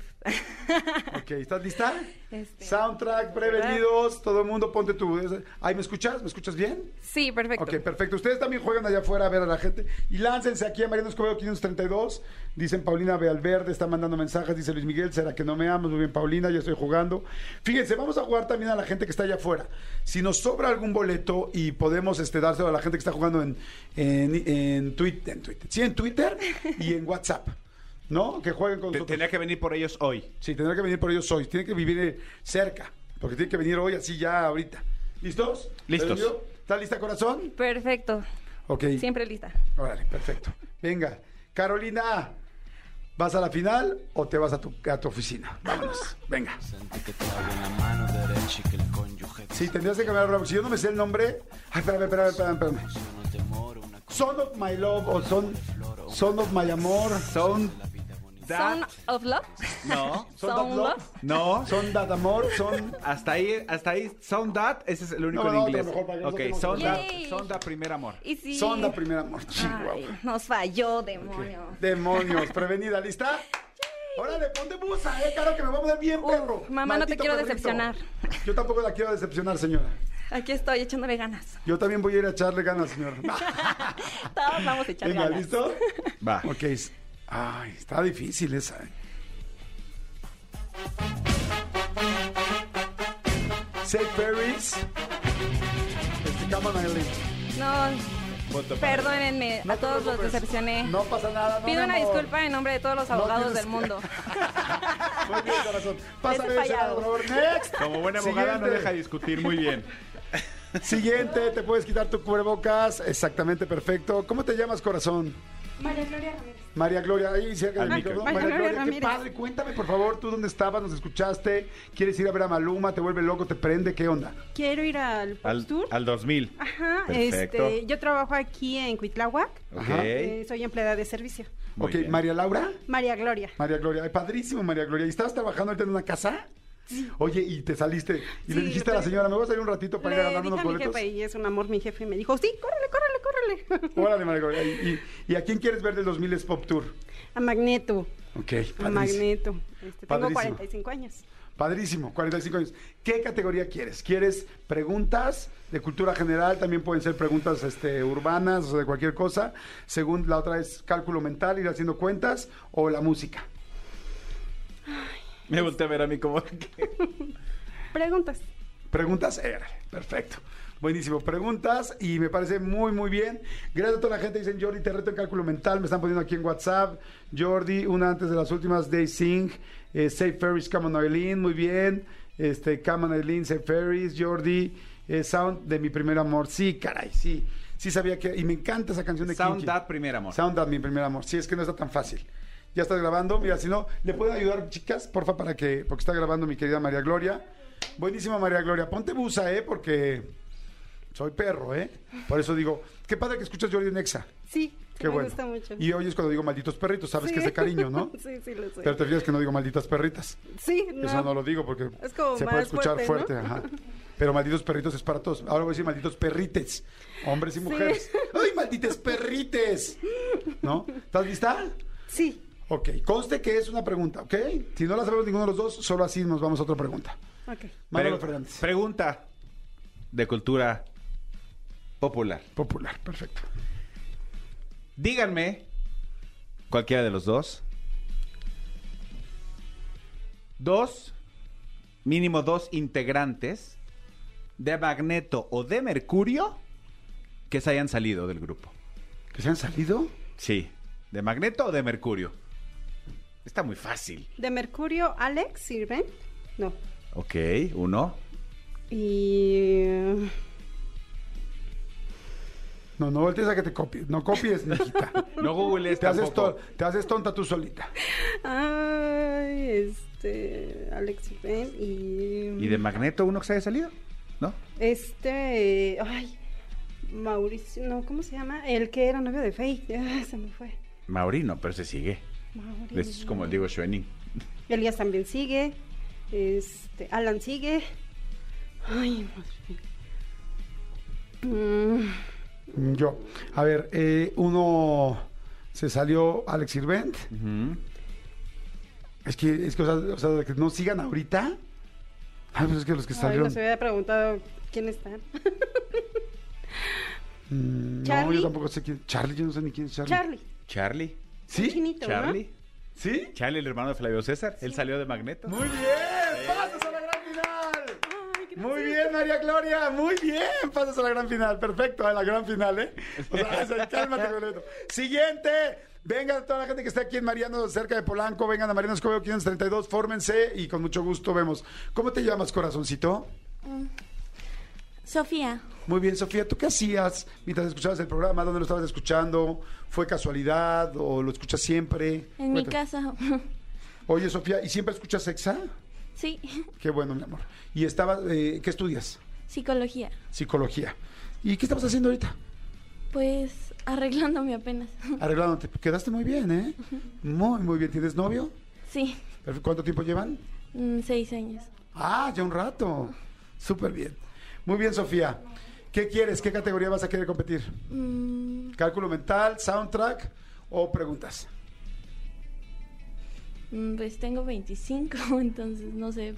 Ok, ¿estás lista? Este, Soundtrack, prevenidos, todo el mundo, ponte tu... Ay, ¿me escuchas? ¿Me escuchas bien? Sí, perfecto. Ok, perfecto. Ustedes también juegan allá afuera a ver a la gente. Y láncense aquí a Mariano Escobedo 532. Dicen Paulina Bealverde, está mandando mensajes. Dice Luis Miguel, ¿será que no me amas? Muy bien, Paulina, yo estoy jugando. Fíjense, vamos a jugar también a la gente que está allá afuera. Si nos sobra algún boleto y podemos este, dárselo a la gente que está jugando en, en, en Twitter, en Twitter. Sí, en Twitter y en WhatsApp. ¿No? Que jueguen con Te- nosotros. Tenía que venir por ellos hoy. Sí, tendrá que venir por ellos hoy. Tiene que vivir eh, cerca. Porque tiene que venir hoy, así ya ahorita. ¿Listos? Listos. ¿Está lista, corazón? Perfecto. Ok. Siempre lista. Órale, perfecto. Venga, Carolina, ¿vas a la final o te vas a tu, a tu oficina? Vámonos, venga. Sí, tendrías que cambiar la Si yo no me sé el nombre. Ay, espérame, espérame, espérame, espérame. Son of my love o son, son of my amor. Son Sound of Love. No. Son that Sound love. No. Son that amor, son. Hasta ahí, hasta ahí, Sound That, ese es el único No, en no, otro inglés. mejor para que no ok, Sound That, Yay. That, primer amor. Y sí. Son da primer amor. Chihuahua. Ay, nos falló, demonio. Demonios, prevenida, ¿lista? Órale, ponte busa, eh, claro que me va a poner bien, perro. mamá, no te quiero perrito. decepcionar. Yo tampoco la quiero decepcionar, señora. Aquí estoy echándole ganas. Yo también voy a ir a echarle ganas, señora. Todos vamos a echar Venga, ganas. ¿listo? Va. Ok. Ay, está difícil esa. eh. Say Paris. Este. No, perdónenme, No a todos los decepcioné. No pasa nada. no, Pido una amor. disculpa en nombre de todos los No abogados del mundo. Muy bien, corazón. Pásame ese por favor. Next. Como buena abogada no Siguiente. deja discutir muy bien. Siguiente, te puedes quitar tu cubrebocas. Exactamente, perfecto. ¿Cómo te llamas, corazón? María Gloria Ramírez. María Gloria, ahí del Al micrófono. micro. María María Gloria, Gloria qué padre. Cuéntame, por favor, tú dónde estabas, nos escuchaste, quieres ir a ver a Maluma, te vuelve loco, te prende, ¿qué onda? Quiero ir al Pop Al, Tour. al 2000. Ajá, Perfecto. este, yo trabajo aquí en Cuitláhuac. Ok. Ajá. Eh, soy empleada de servicio. Muy ok, bien. María Laura. María Gloria. María Gloria, ay, padrísimo, María Gloria. ¿Y estabas trabajando ahorita en una casa? Oye, y te saliste y le dijiste a la señora, ¿me vas a salir un ratito para ir a ganar unos a mi boletos? jefe y es un amor mi jefe me dijo, sí, córrele, córrele, córrele. órale. Gloria. ¿Y, y, y a quién quieres ver del 2000 es Pop Tour? A Magneto. Ok, A. Magneto. Este, tengo Padrísimo. 45 años. Padrísimo, 45 años. ¿Qué categoría quieres? ¿Quieres preguntas de cultura general? También pueden ser preguntas este, urbanas o de cualquier cosa. Según la otra es cálculo mental, ir haciendo cuentas o la música. Me volteé a ver a mí como... Preguntas. Preguntas, Eh, perfecto. Buenísimo, preguntas y me parece muy, muy bien. Gracias a toda la gente. Dicen, Jordi, te reto en cálculo mental. Me están poniendo aquí en WhatsApp. Jordi, una antes de las últimas, Day Sing. Eh, Safe Ferries, Come on Eileen, muy bien. Este, Come on Eileen, Safe Ferries. Jordi, eh, Sound de mi primer amor. Sí, caray, sí. Sí sabía que... Y me encanta esa canción de Sound Kinky. That Primer Amor. Sound That, mi primer amor. Sí, es que no está tan fácil. Ya estás grabando. Mira, si no, ¿le pueden ayudar, chicas? Porfa, para que... Porque está grabando mi querida María Gloria. Buenísima María Gloria. Ponte busa, ¿eh? Porque soy perro, ¿eh? Por eso digo, qué padre que escuchas Jordi Nexa. Sí, Qué me bueno. gusta mucho. Y oyes cuando digo malditos perritos, sabes Sí. que es de cariño, ¿no? sí, sí, lo sé. Pero te fijas que no digo malditas perritas. Sí, no. Eso no lo digo porque Es como se puede escuchar fuerte. ajá. Pero malditos perritos es para todos. Ahora voy a decir malditos perrites, hombres y mujeres. ¡Ay, maldites perrites! ¿No? ¿Estás lista? Sí. Ok, conste que es una pregunta, ¿ok? Si no la sabemos ninguno de los dos, solo así nos vamos a otra pregunta. Ok. Manolo Pre- Fernández. Pregunta de cultura popular. Popular, perfecto. Díganme, cualquiera de los dos, dos, mínimo dos integrantes de Magneto o de Mercurio que se hayan salido del grupo. ¿Que se han salido? Sí, de Magneto o de Mercurio. Está muy fácil. De Mercurio, Alex Sirven. No. Ok, uno. Y. No, no voltees a que te copies. No copies, mijita. No googlees te haces, tampoco. to- te haces tonta tú solita. Ay, este. Alex Sirven y. ¿Y de Magneto uno que se haya salido? ¿No? Este. Ay. Mauricio. No, ¿cómo se llama? El que era novio de Faye. Ah, se me fue. Maurino, pero se sigue. Es como el Diego Schoening. Elías también sigue. Este. Alan sigue. Ay, madre mía. Mm, Yo. A ver, eh, uno se salió Alex Sirvent. Es que, es que, o sea, o sea, de que no sigan ahorita. Ay, pues es que los que Ay, salieron. nos había preguntado quién están. Mm, no, yo tampoco sé quién. Charlie, yo no sé ni quién es Charlie. Charlie. Charlie. ¿Sí? Chinito, ¿no? Charlie. ¿Sí? Charlie, el hermano de Flavio César. Él salió de Magneto. Muy bien, pasas a la gran final. Muy bien, María Gloria, muy bien, pasas a la gran final. Perfecto, a la gran final, ¿eh? O sea, cálmate, Goleto. Siguiente. Vengan toda la gente que está aquí en Mariano, cerca de Polanco, vengan a Mariano Escobedo 532, fórmense y con mucho gusto vemos. ¿Cómo te llamas, corazoncito? Sofía, Muy bien, Sofía, ¿tú qué hacías mientras escuchabas el programa? ¿Dónde lo estabas escuchando? ¿Fue casualidad o lo escuchas siempre? en mi casa. Oye, Sofía, ¿y siempre escuchas Exa? sí, Qué bueno, mi amor. ¿Y estaba, eh, qué estudias? psicología. Psicología. ¿Y qué estabas haciendo ahorita? Pues arreglándome apenas. Arreglándote. Quedaste muy bien, ¿eh? Muy, muy bien. ¿Tienes novio? Sí. ¿Cuánto tiempo llevan? mm, seis años. Ah, ya un rato. Súper bien. Muy bien, Sofía. ¿Qué quieres? ¿Qué categoría vas a querer competir? Mm, ¿Cálculo mental, soundtrack o preguntas? mm, pues tengo 25, entonces no sé.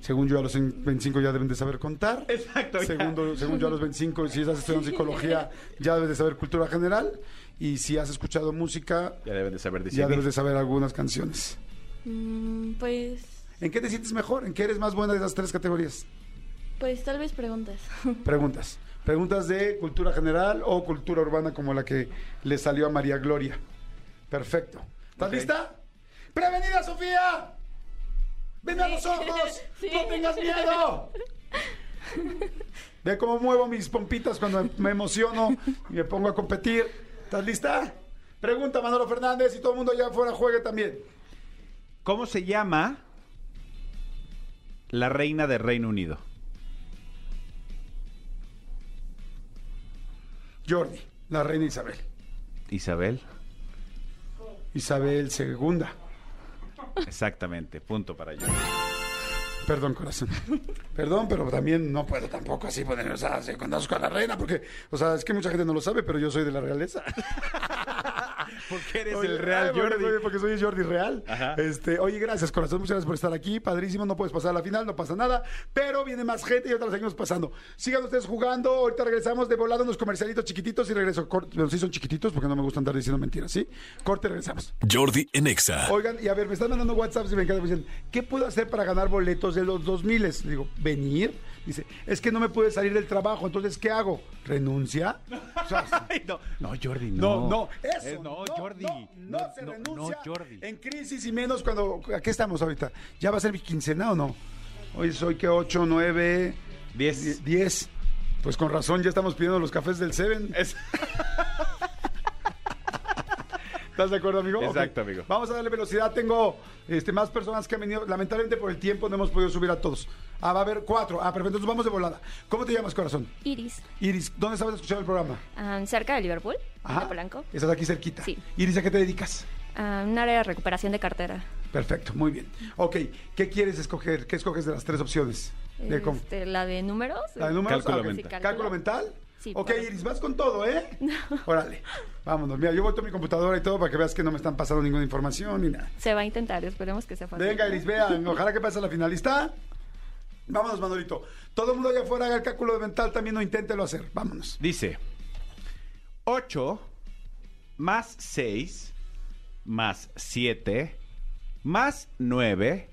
Según yo, a los 25 ya deben de saber contar. Exacto. Segundo, según yo, a los 25, si estás estudiando psicología, ya debes de saber cultura general. Y si has escuchado música, Ya deben de saber ya debes de saber algunas canciones. Mm, pues, ¿En qué te sientes mejor? ¿En qué eres más buena de esas tres categorías? Pues tal vez preguntas. Preguntas. Preguntas de cultura general o cultura urbana como la que le salió a María Gloria. Perfecto. ¿Estás lista? ¡Prevenida, Sofía! ¡Ven a los ojos! ¡No tengas miedo! Ve cómo muevo mis pompitas cuando me emociono y me pongo a competir. ¿Estás lista? Pregunta Manolo Fernández y todo el mundo allá afuera juegue también. ¿Cómo se llama la reina del Reino Unido? Jordi, la reina Isabel. Isabel. Isabel II. Exactamente, punto para yo. Perdón, corazón. Perdón, pero también no puedo tampoco así poner, o sea, así con con la reina, porque, o sea, es que mucha gente no lo sabe, pero yo soy de la realeza. Porque eres Oye, el real ay, porque Jordi. soy- Porque soy Jordi Real. Ajá. Este, oye, gracias, corazón. Muchas gracias por estar aquí. Padrísimo. No puedes pasar a la final, no pasa nada. Pero viene más gente y ahorita la seguimos pasando. Sigan ustedes jugando. Ahorita regresamos de volado unos comercialitos chiquititos y regreso. Pero sí son chiquititos porque no me gusta andar diciendo mentiras, ¿sí? Corte, regresamos. Jordi en Exa. Oigan, y a ver, me están mandando WhatsApps y me encanta. Me dicen, ¿qué puedo hacer para ganar boletos de los 2000? Les digo, ¿venir? Dice, es que no me pude salir del trabajo, entonces, ¿qué hago? ¿Renuncia? O sea, no, no, Jordi, no, no. no, eso. Eh, no, Jordi. No, se renuncia Jordi. en crisis y menos cuando. ¿A qué estamos ahorita? ¿Ya va a ser mi quincena o no? Hoy soy que 8, 9, Diez. 10. Pues con razón ya estamos pidiendo los cafés del Seven. Es- ¿Estás de acuerdo, amigo? Exacto, amigo. Vamos a darle velocidad. Tengo este, más personas que han venido. Lamentablemente por el tiempo no hemos podido subir a todos. Ah, va a haber cuatro. Ah, perfecto. Entonces vamos de volada. ¿Cómo te llamas, corazón? Iris, Iris, ¿dónde sabes escuchar el programa? am, cerca de Liverpool, Ajá. de Polanco. Estás aquí cerquita. Sí. Iris, ¿a qué te dedicas? a un área de recuperación de cartera. Perfecto, muy bien. Ok, ¿qué quieres escoger? ¿Qué escoges de las tres opciones? De Este, la de números. ¿La de números? Cálculo Ah, mental. ¿Cálculo mental? Sí, ok, por- Iris, vas con todo, ¿eh? Órale, vámonos. Mira, yo voy a mi computadora y todo para que veas que no me están pasando ninguna información ni nada. Se va a intentar, esperemos que sea fácil. Venga, Iris, vean, ojalá que pase la finalista. Vámonos, Manolito. Todo el mundo allá afuera haga el cálculo mental también o inténtelo hacer. Vámonos. Dice 8 más 6 más 7 más 9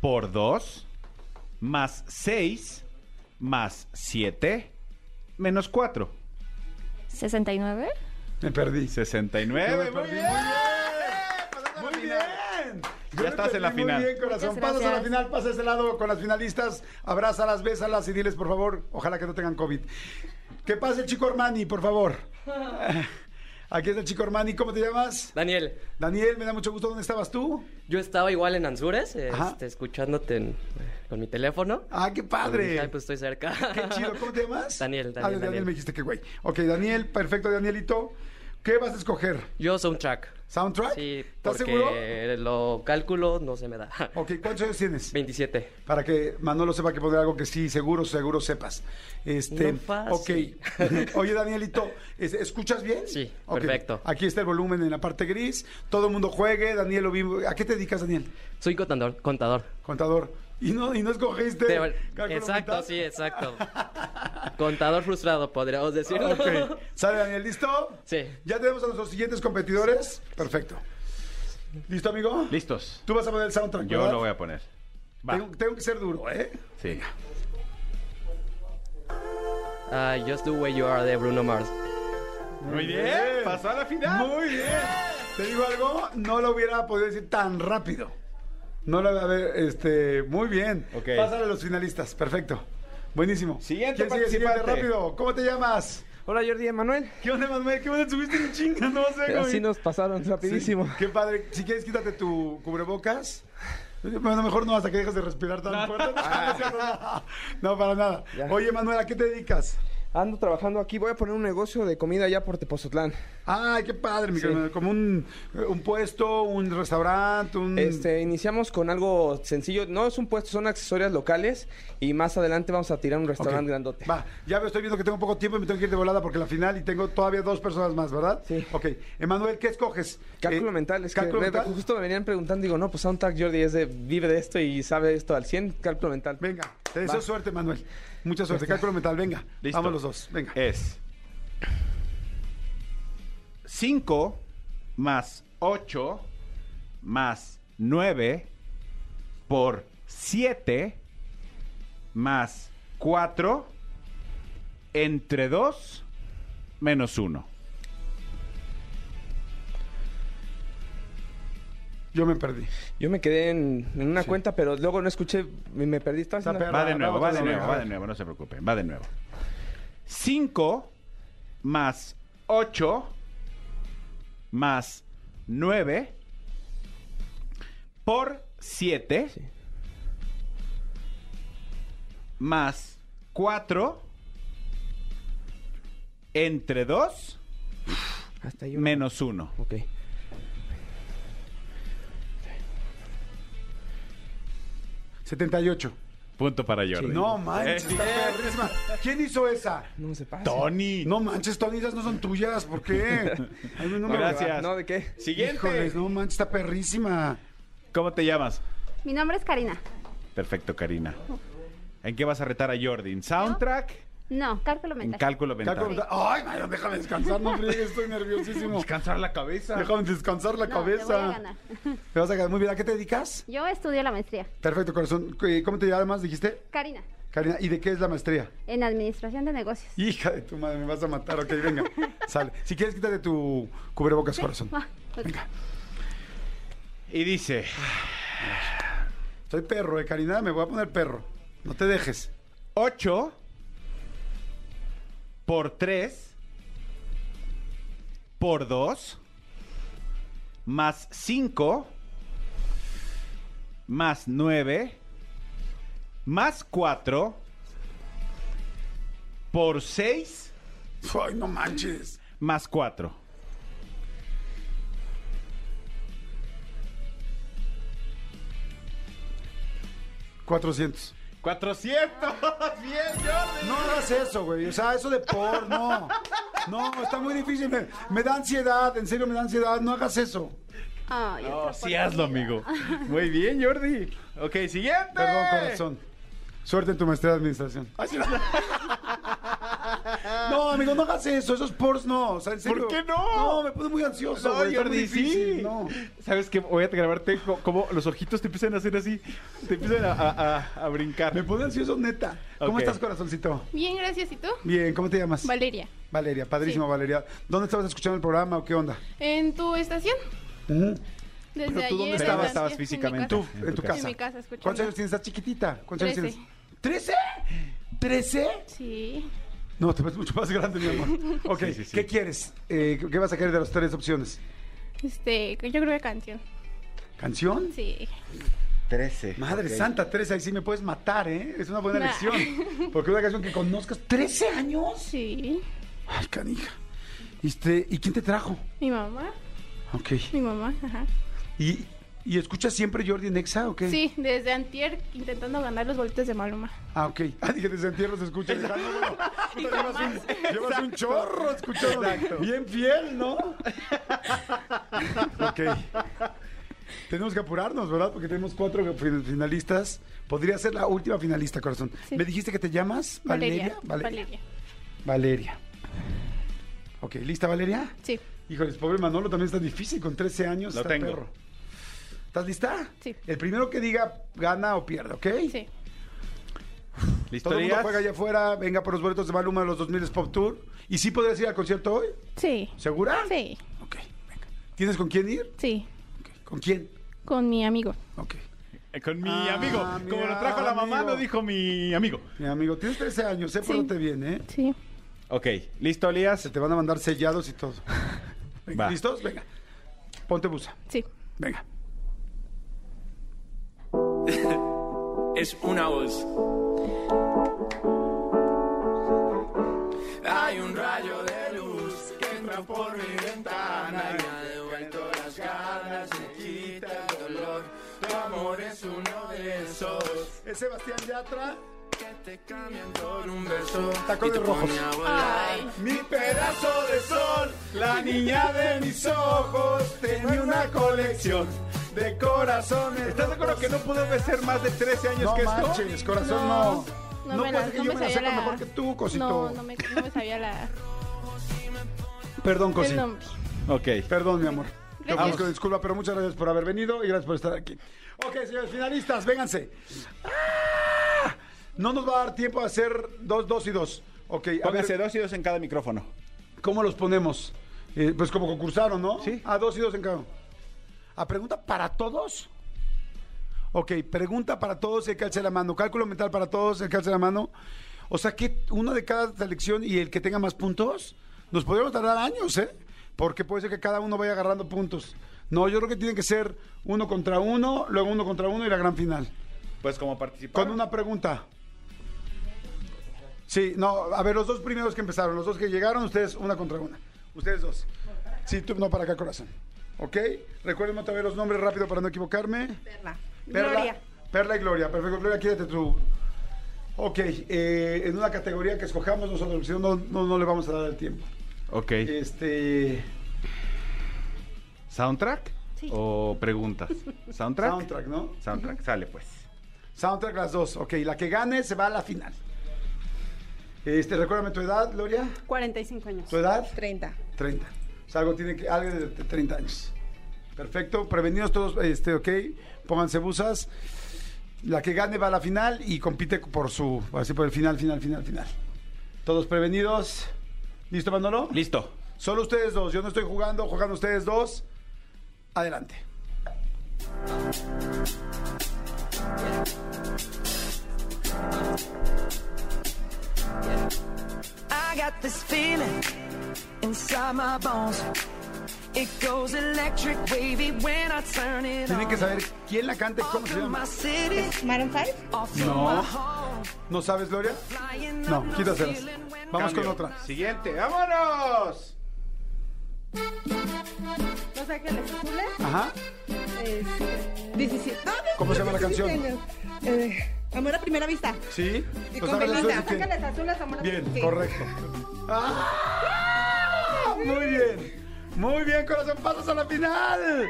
por 2 más 6 más 7 menos 4. 69. Me perdí. 69. Yo me Muy perdí. bien. Muy bien. Yo Ya me estás en la final. Muy bien, corazón. Pasas a la final, pasa a ese lado con las finalistas. Abrázalas, bésalas y diles, por favor, ojalá que no tengan COVID. Que pase el chico Armani, por favor. Aquí está el chico Armani. ¿Cómo te llamas? Daniel, Daniel, me da mucho gusto. ¿Dónde estabas tú? yo estaba igual en Anzures, este, escuchándote en- con mi teléfono. Ah, qué Dije, padre. "Ay, pues estoy cerca. Qué chido. ¿Cómo te llamas? Daniel, Ah, Daniel, Daniel, Daniel. me dijiste que güey. Ok, Daniel, perfecto, Danielito. ¿Qué vas a escoger? Yo soundtrack. ¿Soundtrack? Sí, ¿Estás porque seguro? lo cálculo no se me da. Ok, ¿cuántos años tienes? 27. Para que Manolo sepa que poner algo que sí, seguro, seguro sepas. Este, No fácil. ok. Oye, Danielito, ¿es- ¿escuchas bien? Sí, Ok. perfecto. Aquí está el volumen en la parte gris. Todo el mundo juegue. Daniel, lo vi- ¿a qué te dedicas, Daniel? Soy contador. contador. Contador. Y no, y no escogiste. De- exacto, mental? sí, exacto. contador frustrado, podríamos decirlo. Ok. ¿Sale, Daniel? ¿Listo? Sí. Ya tenemos a nuestros siguientes competidores. Perfecto. ¿Listo, amigo? Listos. Tú vas a poner el soundtrack, Yo ¿verdad? lo voy a poner. Va. Tengo, tengo que ser duro, ¿eh? Sí. Ah, Just the Way You Are de Bruno Mars. Muy bien. Pasó a la final. Muy bien. Te digo algo, no lo hubiera podido decir tan rápido. No lo a ver, este, muy bien. Ok. Pásale a los finalistas, perfecto. Buenísimo. Siguiente ¿Quién sigue? Siguiente, participante. rápido. ¿Cómo te llamas? Hola Jordi Emanuel. ¿Qué onda, Manuel? ¿Qué onda? ¿Subiste en chinga? No sé, güey. Así nos pasaron rapidísimo. Sí, qué padre. Si quieres, quítate tu cubrebocas. Bueno, mejor no, hasta que dejes de respirar tan fuerte. No, para nada. Ya. Oye, Manuel, ¿a qué te dedicas? Ando trabajando aquí, voy a poner un negocio de comida allá por Tepozotlán. Ay, qué padre, mi Sí. Como un, un puesto, un restaurante, un... Este, iniciamos con algo sencillo, no es un puesto, son accesorios locales y más adelante vamos a tirar un restaurante grandote. Va, ya veo, estoy viendo que tengo poco tiempo y me tengo que ir de volada porque la final y tengo todavía dos personas más, ¿verdad? Sí. Ok, Emanuel, ¿qué escoges? Cálculo Eh, mental, es que ¿Cálculo me- mental? justo me venían preguntando, digo, no, pues Soundtrack Jordi es de, vive de esto y sabe esto al 100, cálculo mental. Venga, te deseo Va. suerte, Manuel. Mucha suerte. Cálculo mental, venga. Listo. Vamos los dos, venga. Es 5 más 8 más 9 por 7 más 4 entre 2 menos 1. Yo me perdí. Yo me quedé en, en una cuenta, pero luego no escuché, me, me perdí. Estaba haciendo-. Va de nuevo, va de nuevo, va de nuevo, no se preocupen, va de nuevo. 5 más 8 más 9 por 7 Sí. más 4 entre 2 Hasta ahí uno. menos 1. Ok. 78. Punto para Jordi. No manches, Eh, está perrísima. ¿Quién hizo esa? No se pasa. Tony. No manches, Tony, esas no son tuyas. ¿Por qué? Gracias. No, ¿de qué? Siguiente. Híjoles, no manches, está perrísima. ¿Cómo te llamas? Mi nombre es Karina. Perfecto, Karina. ¿En qué vas a retar a Jordi? ¿En soundtrack? No, cálculo En mental. cálculo mental. Cálculo mental. Ay, Mario, déjame descansar, no friegues, estoy nerviosísimo. Descansar la cabeza. Déjame descansar la No, cabeza. te voy a ganar. Te vas a ganar muy bien. ¿A qué te dedicas? Yo estudio la maestría. Perfecto, corazón. ¿Cómo te llamas, dijiste? Karina, Karina, ¿y de qué es la maestría? en administración de negocios. Hija de tu madre, me vas a matar. Ok, venga, sale. Si quieres, quítate tu cubrebocas, corazón. Ah. Venga. Y dice, Soy perro, eh, Karina, me voy a poner perro. No te dejes. 8 por 3 por 2 más 5 más 9 más 4 por 6 Ay, no manches. más 4. ¿400? 400. Bien, Jordi. No hagas eso, güey. O sea, eso de por, no. No, está muy difícil. Me, me da ansiedad, en serio me da ansiedad. No hagas eso. Ay, No, sí hazlo, amigo. Muy bien, Jordi. Ok, siguiente. Perdón, corazón. Suerte en tu maestría de administración. No. Amigo, no hagas eso. Esos pors no. O sea, en serio. ¿Por qué no? No, me pone muy ansioso. No, güey, está muy Jordi, difícil, sí. No. ¿Sabes qué? Voy a grabarte co- como los ojitos te empiezan a hacer así. Te empiezan a, a- a- a brincar. Me pone ansioso, neta. ¿Cómo Ok. estás, corazoncito? Bien, gracias. ¿Y tú? Bien, ¿cómo te llamas? Valeria. Valeria, padrísimo, Valeria. ¿Dónde estabas escuchando el programa o qué onda? ¿En tu estación? Desde ¿Pero tú dónde ayer, estabas? desde Estabas antier, físicamente. Tú, En mi en tu casa. En mi casa, escuchando. ¿Cuántos años tienes? ¿Estás chiquitita? ¿Cuántos años Trece. tienes? ¿13? ¿13? Sí. No, te ves mucho más grande, mi amor. Ok, Sí, sí, sí. ¿qué quieres? Eh, ¿Qué vas a querer de las tres opciones? Este, yo creo que canción. ¿Canción? Sí. 13. Madre santa, 13, ahí sí me puedes matar, ¿eh? Es una buena Nah. elección. Porque una canción que conozcas, ¿13 años? Sí. Ay, canija. Este, ¿Y quién te trajo? Mi mamá. Ok. Mi mamá, ajá. ¿Y, y escuchas siempre Jordi Nexa o qué? Sí, desde antier intentando ganar los boletos de Maluma. Ah, ok. Ah, dije, desde entierro se escucha. Dije, ah, no, bueno, puta, llevas, un, llevas un chorro escuchando. Bien fiel, ¿no? ok. Tenemos que apurarnos, ¿verdad? Porque tenemos cuatro fin- finalistas. Podría ser la última finalista, corazón. Sí. ¿Me dijiste que te llamas? Valeria. Valeria. Valeria. Valeria. Ok, ¿lista, Valeria? Sí. Híjoles, pobre Manolo también está difícil con 13 años. Lo está tengo. perro. ¿Estás lista? Sí. El primero que diga gana o pierde, ¿ok? Sí. ¿Listo, Todo el mundo juega allá afuera, venga por los boletos de Maluma de los 2000 Pop Tour. ¿Y sí podrías ir al concierto hoy? Sí. ¿Segura? Sí. Ok, venga. ¿Tienes con quién ir? Sí. ¿Con quién? Con mi amigo. Ok. Eh, Con mi Ah, amigo. mi Como lo trajo la mamá, amigo. lo dijo mi amigo. Mi amigo, tienes 13 años, ¿eh? Sí. Pórtate bien, ¿eh? Sí. Ok, ¿listo, Elías? Se te van a mandar sellados y todo. Venga, Va. ¿Listos? Venga. Ponte busa. Sí. Venga. es una voz. Hay un rayo de luz que entra por mi ventana y me ha devuelto las ganas, me quita el dolor. Tu amor es uno de esos Es Sebastián Yatra. que te cambian con un beso te rojos. Ay. Mi pedazo de sol, la niña de mis ojos, tenía una colección de corazones. ¿Estás de acuerdo que no pudo ser más de 13 años No que esto? manches, corazón, No. no. No, No, me puede la, ser que no yo me me la sabía sepa la... mejor que tú, cosito. No, no me, no me sabía la... Perdón, cosito. Ok. Perdón, mi amor. Gracias. ofrezco disculpa, pero muchas gracias por haber venido y gracias por estar aquí. Ok, señores finalistas, vénganse. ¡Ah! No nos va a dar tiempo a hacer dos, dos y dos. Ok, a Pónganse ver, dos y dos en cada micrófono. ¿cómo los ponemos? Eh, pues como concursaron, ¿no? Sí. A dos y dos en cada uno. ¿A pregunta para todos? Ok, pregunta para todos, el que alce la mano. Cálculo mental para todos, el que alce la mano. O sea que uno de cada selección y el que tenga más puntos, nos podríamos tardar años, ¿eh? Porque puede ser que cada uno vaya agarrando puntos. No, yo creo que tiene que ser uno contra uno, luego uno contra uno y la gran final. Pues como participar. Con una pregunta. Sí, no, a ver, los dos primeros que empezaron, los dos que llegaron, ustedes una contra una. Ustedes dos. Sí, tú no para acá, corazón. ¿Ok? Recuerden otra vez los nombres rápido para no equivocarme. Perla. Perla. Gloria. Perla y Gloria. Perfecto, Gloria, quédate tú. Ok, eh, en una categoría que escojamos nosotros, si no, no, no, le vamos a dar el tiempo. Ok. Este. ¿Soundtrack? ¿O preguntas? ¿Soundtrack? Soundtrack, ¿no? Soundtrack, sale pues. Soundtrack las dos. Ok, la que gane se va a la final. Este, recuérdame tu edad, Gloria. 45 años. ¿Tu edad? 30. 30. O sea, algo tiene que, algo de, de 30 años. Perfecto, prevenidos todos, este, ok, pónganse busas. La que gane va a la final y compite por su, así por el final, final, final, final. Todos prevenidos. ¿Listo, Manolo? Listo. Solo ustedes dos. Yo no estoy jugando, jugando ustedes dos. Adelante. I got this feeling inside my bones. It goes electric wavy when I turn it Tienen que on. saber quién la canta y cómo se llama. My city, ¿Maroon 5? off to my No. home. ¿No sabes, Gloria? Flying No, quítaselas. Vamos con Cambio. otra. Siguiente, ¡vámonos! Los Ángeles Azules. Ajá. Este, 17. Ah, ¿Cómo se llama la 17 canción? Eh, Amor a primera vista. ¿Sí? Y Los con Ángeles Belinda. Azules, ¿quién? Ángeles Azules, Amor a Bien, sí. correcto. ¡Ah! Muy bien. Muy bien, corazón, pasas a la final.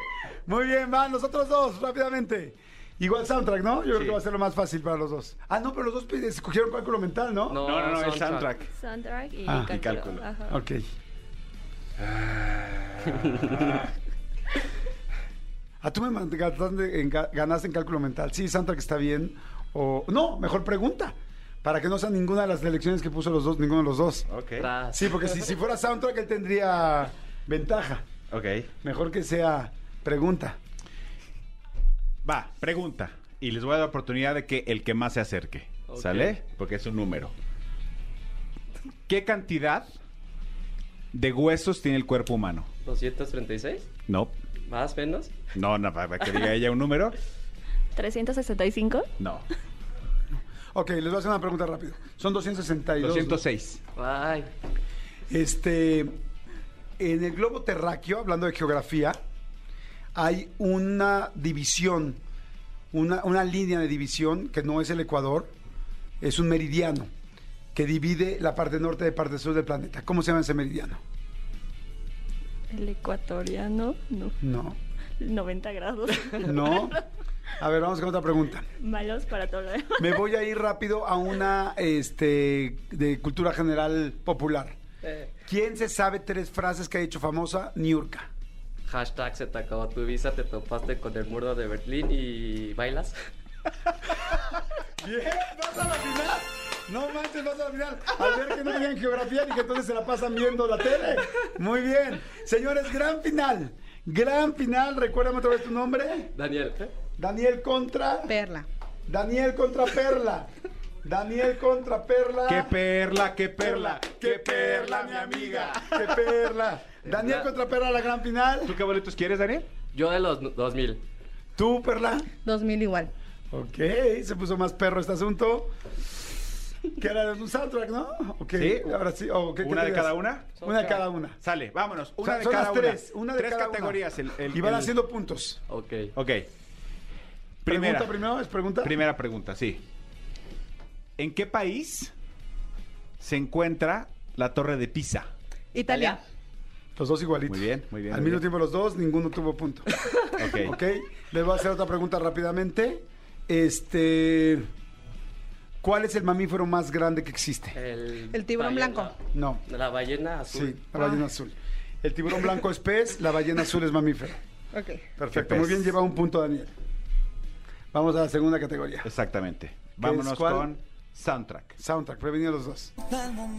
Muy bien, van los otros dos, rápidamente. Igual soundtrack, ¿no? Yo creo que va a ser lo más fácil para los dos. Ah, no, pero los dos escogieron cálculo mental, ¿no? No, No, no, no, el soundtrack. soundtrack. Y Ah, cálculo. y cálculo. Ajá. Ok. Ah, tú me ganaste en cálculo mental. Sí, soundtrack está bien. O no, mejor pregunta. Para que no sean ninguna de las elecciones que puso los dos, ninguno de los dos. Ok. Tras. Sí, porque si, si fuera soundtrack él tendría ventaja. Ok. Mejor que sea pregunta. Va, pregunta. Y les voy a dar la oportunidad de que el que más se acerque. ¿Sale? Porque es un número. ¿Qué cantidad de huesos tiene el cuerpo humano? 236, No. más menos. No, no, para que diga ella un número. 365. No. Ok, les voy a hacer una pregunta rápido. Son 262. 206. Ay, Este, en el globo terráqueo, hablando de geografía, hay una división, una, una línea de división que no es el Ecuador, es un meridiano que divide la parte norte de parte sur del planeta. ¿Cómo se llama ese meridiano? El ecuatoriano. No. No. 90 grados. No. A ver, vamos con otra pregunta. Malos para todo lo demás. Me voy a ir rápido a una este, de cultura general popular. eh, ¿Quién se sabe tres frases que ha dicho famosa Niurka? hashtag se te acabó tu visa, te topaste con el muro de Berlín y bailas. Bien, vas a la final. No manches, vas a la final. Al ver que no tenían geografía y que entonces se la pasan viendo la tele. Muy bien. Señores, gran final. Gran final. Recuérdame otra vez tu nombre. Daniel, ¿eh? Daniel contra. Perla. Daniel contra Perla. Daniel contra Perla. ¡Qué perla, qué perla! ¡Qué perla, mi amiga! ¡Qué perla! Daniel contra Perla, la gran final. ¿Tú qué boletos quieres, Daniel? Yo de los 2000. ¿Tú, Perla? 2000 igual. Ok, se puso más perro este asunto. Que era un soundtrack, ¿no? Ok, Sí. ahora sí. oh, ¿qué- qué ¿Una de cada una? Una de cada una. Sale, vámonos. Una O sea, de son cada las una. tres, una de tres cada una. categorías. el- el- y van el- haciendo puntos. Ok. Ok. ¿Pregunta Primera. primero? ¿Es pregunta? Primera pregunta, sí. ¿En qué país se encuentra la Torre de Pisa? Italia. Los dos igualitos. Muy bien, muy bien. Al muy mismo bien. tiempo los dos, ninguno tuvo punto. Ok. ok, les voy a hacer otra pregunta rápidamente. Este... ¿Cuál es el mamífero más grande que existe? El, El tiburón ballena- blanco. No. La ballena azul. Sí, la ballena azul. El tiburón blanco es pez, la ballena azul es mamífero. Ok. Perfecto, muy bien, lleva un punto Daniel. Vamos a la segunda categoría. Exactamente. Vámonos cuál? con soundtrack. Soundtrack, prevenido los dos.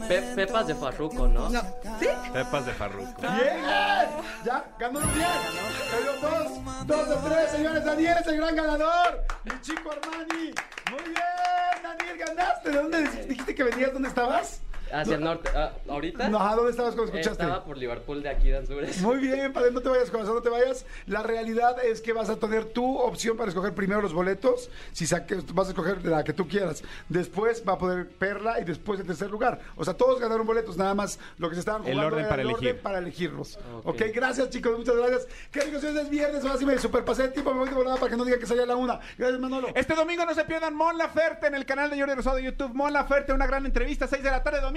Pe- Pepas de Farruco, ¿no? No. ¿Sí? Pepas de Farruco. ¡Bien! Ya, ganó bien. Pero dos, dos de tres, señores. Daniel es el gran ganador. Mi chico Armani. Muy bien, Daniel, ganaste. ¿De dónde dijiste que venías? ¿Dónde estabas? Hacia el norte. Ah, ¿Ahorita? No, ¿a dónde estabas cuando escuchaste? Estaba por Liverpool de aquí de Anzures. Muy bien, padre, no te vayas, corazón, no te vayas. La realidad es que vas a tener tu opción para escoger primero los boletos. Si saques, vas a escoger la que tú quieras. Después va a poder Perla y después el tercer lugar. O sea, todos ganaron boletos, nada más lo que se estaban El jugando orden era para el elegir. orden para elegirlos. Ok. ok, gracias chicos, muchas gracias. Qué rico si es viernes, ahora sí me superpasé el tiempo, me voy de volada para que no diga que salía la una. Gracias, Manolo. Este domingo no se pierdan Mon Laferte en el canal de Jordi Rosado de YouTube. Mon Laferte, una gran entrevista, 6 de la tarde, domingo